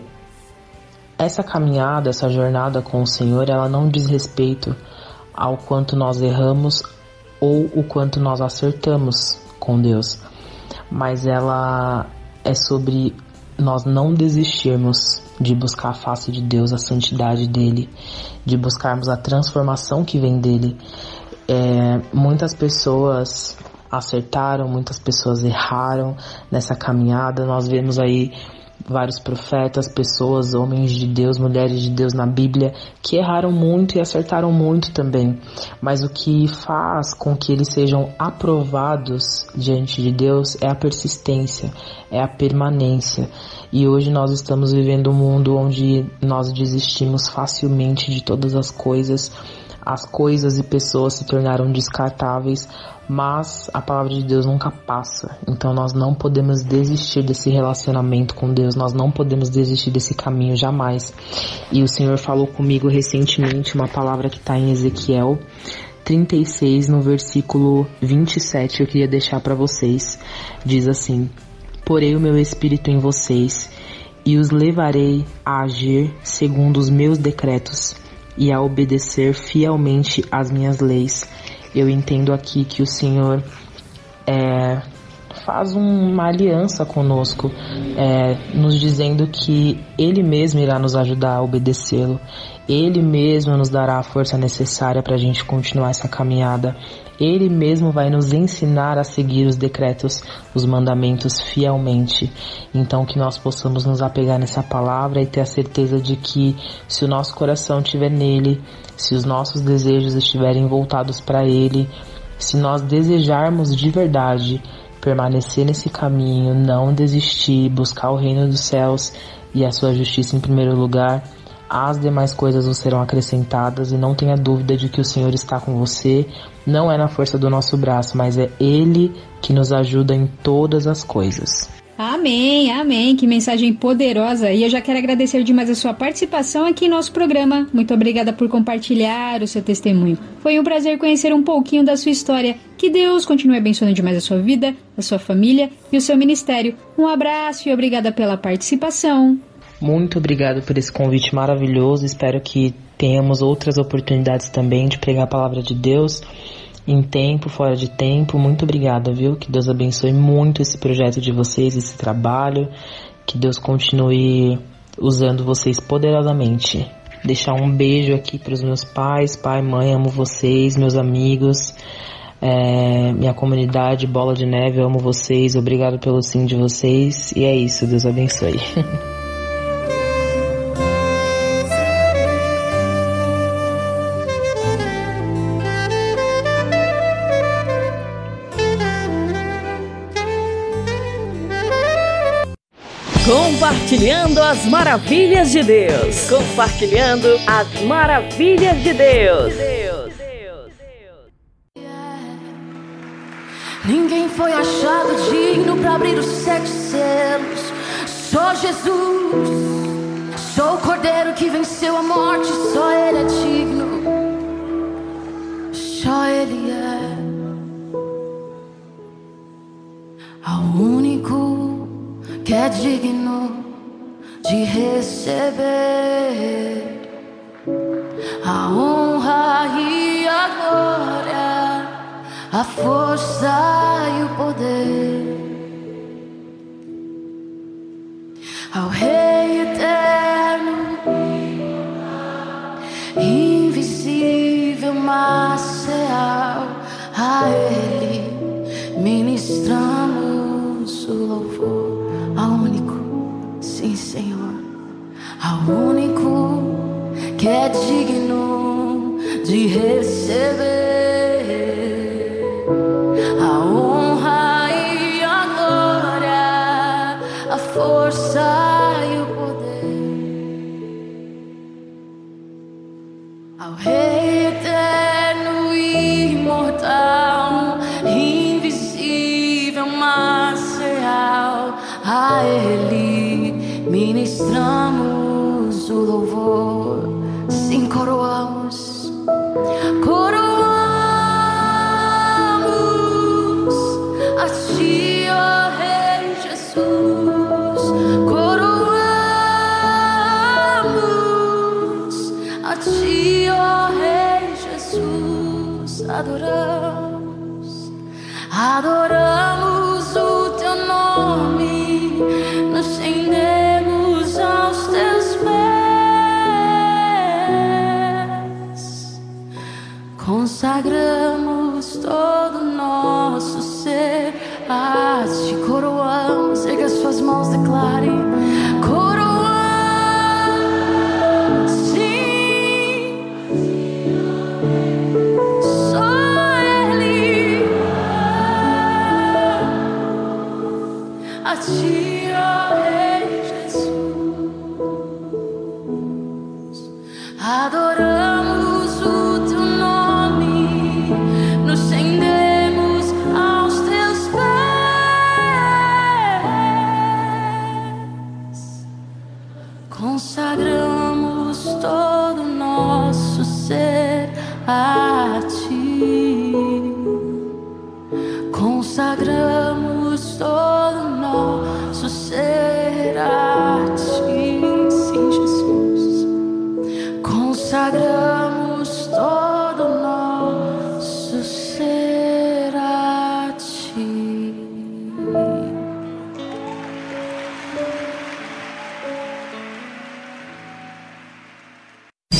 essa caminhada, essa jornada com o Senhor, ela não diz respeito ao quanto nós erramos ou o quanto nós acertamos com Deus, mas ela é sobre nós não desistirmos de buscar a face de Deus, a santidade dele, de buscarmos a transformação que vem dele. É, muitas pessoas acertaram, muitas pessoas erraram nessa caminhada. Nós vemos aí vários profetas, pessoas, homens de Deus, mulheres de Deus na Bíblia que erraram muito e acertaram muito também. Mas o que faz com que eles sejam aprovados diante de Deus é a persistência, é a permanência. E hoje nós estamos vivendo um mundo onde nós desistimos facilmente de todas as coisas. As coisas e pessoas se tornaram descartáveis mas a palavra de Deus nunca passa. Então nós não podemos desistir desse relacionamento com Deus, nós não podemos desistir desse caminho jamais. E o Senhor falou comigo recentemente uma palavra que está em Ezequiel 36, no versículo 27, eu queria deixar para vocês. Diz assim: Porei o meu espírito em vocês e os levarei a agir segundo os meus decretos e a obedecer fielmente às minhas leis. Eu entendo aqui que o Senhor é, faz uma aliança conosco, é, nos dizendo que Ele mesmo irá nos ajudar a obedecê-lo, Ele mesmo nos dará a força necessária para a gente continuar essa caminhada. Ele mesmo vai nos ensinar a seguir os decretos, os mandamentos fielmente. Então que nós possamos nos apegar nessa palavra e ter a certeza de que se o nosso coração estiver nele, se os nossos desejos estiverem voltados para ele, se nós desejarmos de verdade permanecer nesse caminho, não desistir, buscar o reino dos céus e a sua justiça em primeiro lugar, as demais coisas vos serão acrescentadas e não tenha dúvida de que o Senhor está com você. Não é na força do nosso braço, mas é Ele que nos ajuda em todas as coisas. Amém, amém. Que mensagem poderosa. E eu já quero agradecer demais a sua participação aqui em nosso programa. Muito obrigada por compartilhar o seu testemunho. Foi um prazer conhecer um pouquinho da sua história. Que Deus continue abençoando demais a sua vida, a sua família e o seu ministério. Um abraço e obrigada pela participação. Muito obrigado por esse convite maravilhoso. Espero que tenhamos outras oportunidades também de pregar a palavra de Deus em tempo, fora de tempo. Muito obrigada, viu? Que Deus abençoe muito esse projeto de vocês, esse trabalho. Que Deus continue usando vocês poderosamente. Deixar um beijo aqui para os meus pais, pai, mãe, amo vocês, meus amigos, é, minha comunidade Bola de Neve, amo vocês, obrigado pelo sim de vocês e é isso, Deus abençoe. <laughs> Compartilhando as maravilhas de Deus. Compartilhando as maravilhas de Deus. Ninguém foi achado digno para abrir os sete selos. Só Jesus. Sou o cordeiro que venceu a morte. Só Ele é digno. Só Ele é. Ao único que é digno de receber a honra e a glória, a força e o poder. Ao Rei eterno, invisível, mas real, a Ele ministramos o louvor Senhor, ao único que é digno de receber. A ministramos consagramos todo o nosso ser. A Ti, coroamos, erga as Suas mãos, declare,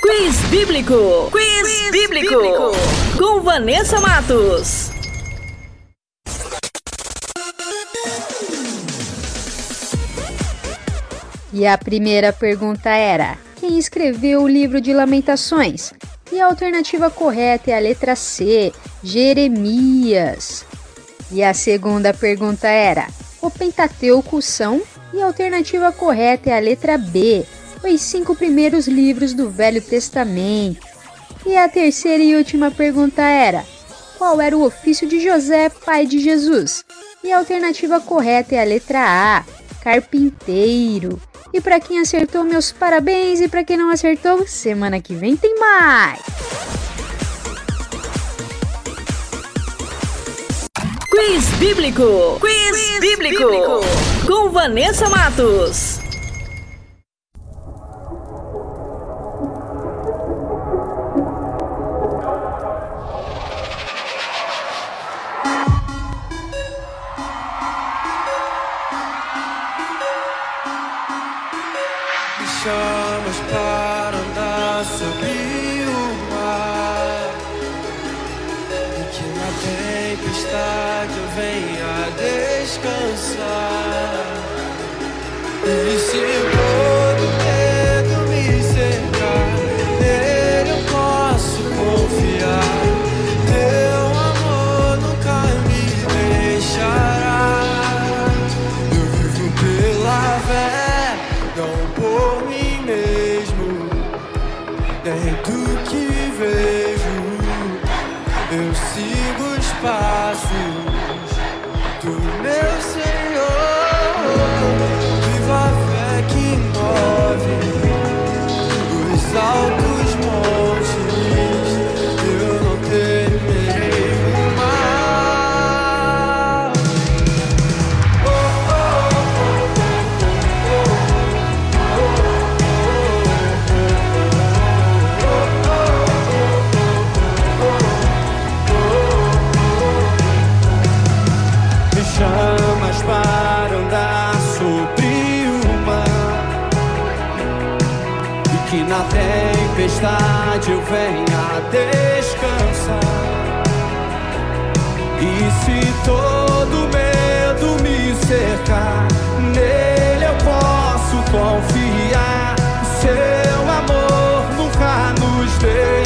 Quiz Bíblico. Quiz, bíblico. Com Vanessa Matos. E a primeira pergunta era: quem escreveu o livro de Lamentações? E a alternativa correta é a letra C, Jeremias. E a segunda pergunta era: o Pentateuco são? E a alternativa correta é a letra B, os cinco primeiros livros do Velho Testamento. E a terceira e última pergunta era: qual era o ofício de José, pai de Jesus? E a alternativa correta é a letra A, carpinteiro. E para quem acertou, meus parabéns, e para quem não acertou, semana que vem tem mais. Quiz Bíblico. Quiz, bíblico. Com Vanessa Matos. tempestade eu venha descansar. E se todo medo me cercar, nele eu posso confiar. Seu amor nunca nos deixa.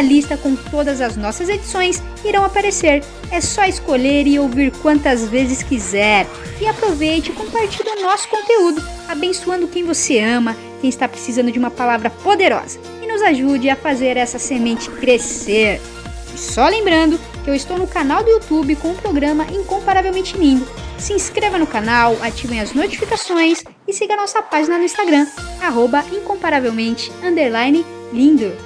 lista com todas as nossas edições irão aparecer. É só escolher e ouvir quantas vezes quiser. E aproveite e compartilhe o nosso conteúdo, abençoando quem você ama, quem está precisando de uma palavra poderosa, e nos ajude a fazer essa semente crescer. E só lembrando que eu estou no canal do YouTube com o programa Incomparavelmente Lindo. Se inscreva no canal, ativem as notificações e siga nossa página no Instagram, arroba incomparavelmente lindo.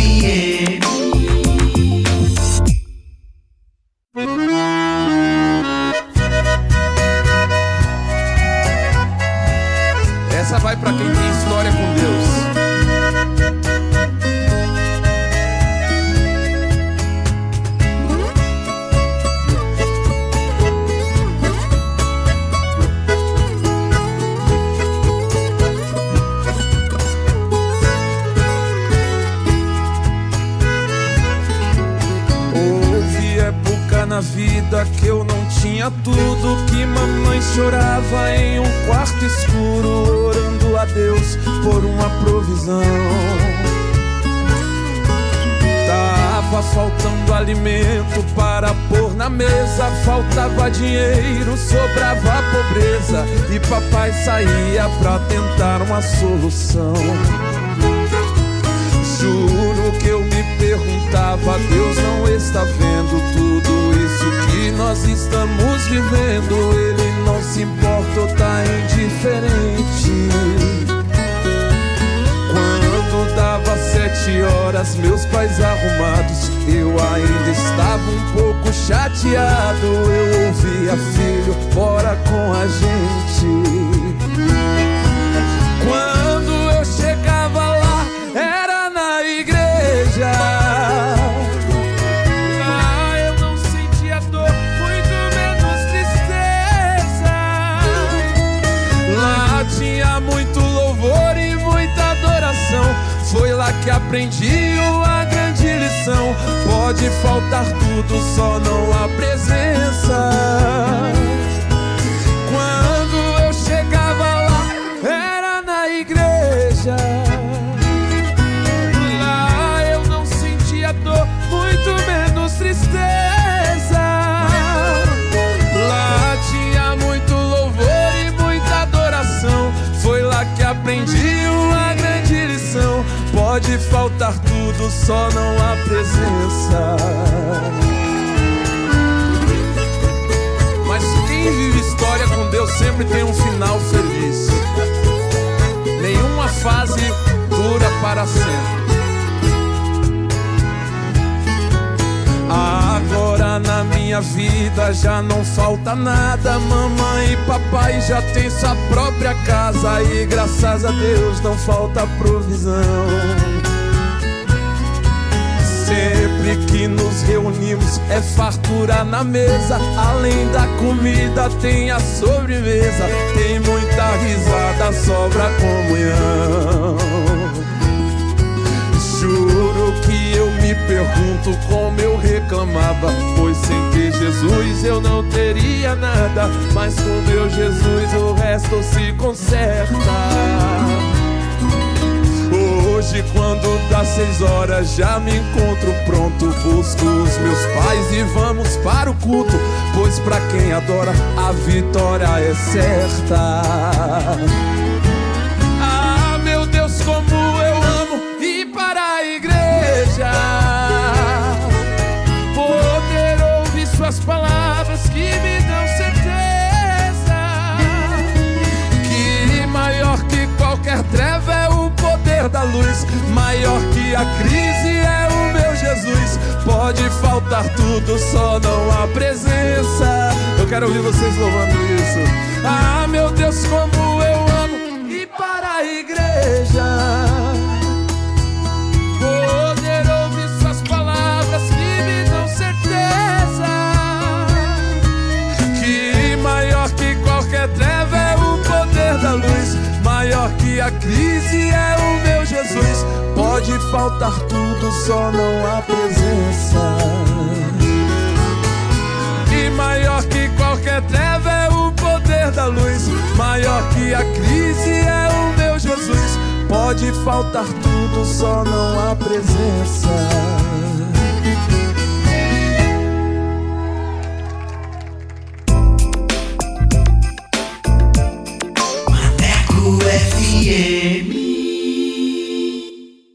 Provisão. Tava faltando alimento para pôr na mesa, faltava dinheiro, sobrava pobreza e papai saía pra tentar uma solução. Juro que eu me perguntava, Deus não está vendo tudo isso que nós estamos vivendo. Ele não se importa ou tá indiferente. Quando dava sete horas, meus pais arrumados, eu ainda estava um pouco chateado. Eu ouvia, filho, bora com a gente. Aprendi uma grande lição. Pode faltar tudo, só não a presença. Faltar tudo, só não a presença. Mas quem vive história com Deus sempre tem um final feliz. Nenhuma fase dura para sempre. Agora na minha vida já não falta nada. Mamãe e papai já tem sua própria casa. E graças a Deus não falta provisão. Sempre que nos reunimos é fartura na mesa. Além da comida, tem a sobremesa. Tem muita risada, sobra comunhão. Juro que eu me pergunto como eu reclamava. Pois sem ter Jesus eu não teria nada. Mas com meu Jesus o resto se conserta. Hoje, quando dá seis horas, já me encontro pronto. Busco os meus pais e vamos para o culto. Pois pra quem adora, a vitória é certa. da luz. Maior que a crise é o meu Jesus. Pode faltar tudo, só não a presença. Eu quero ouvir vocês louvando isso. Ah, meu Deus, como eu amo ir para a igreja. Poder ouvir suas palavras que me dão certeza. Que maior que qualquer treva é o poder da luz. Maior que a crise é o meu faltar tudo, só não a presença. E maior que qualquer treva é o poder da luz. Maior que a crise é o meu Jesus. Pode faltar tudo, só não a presença.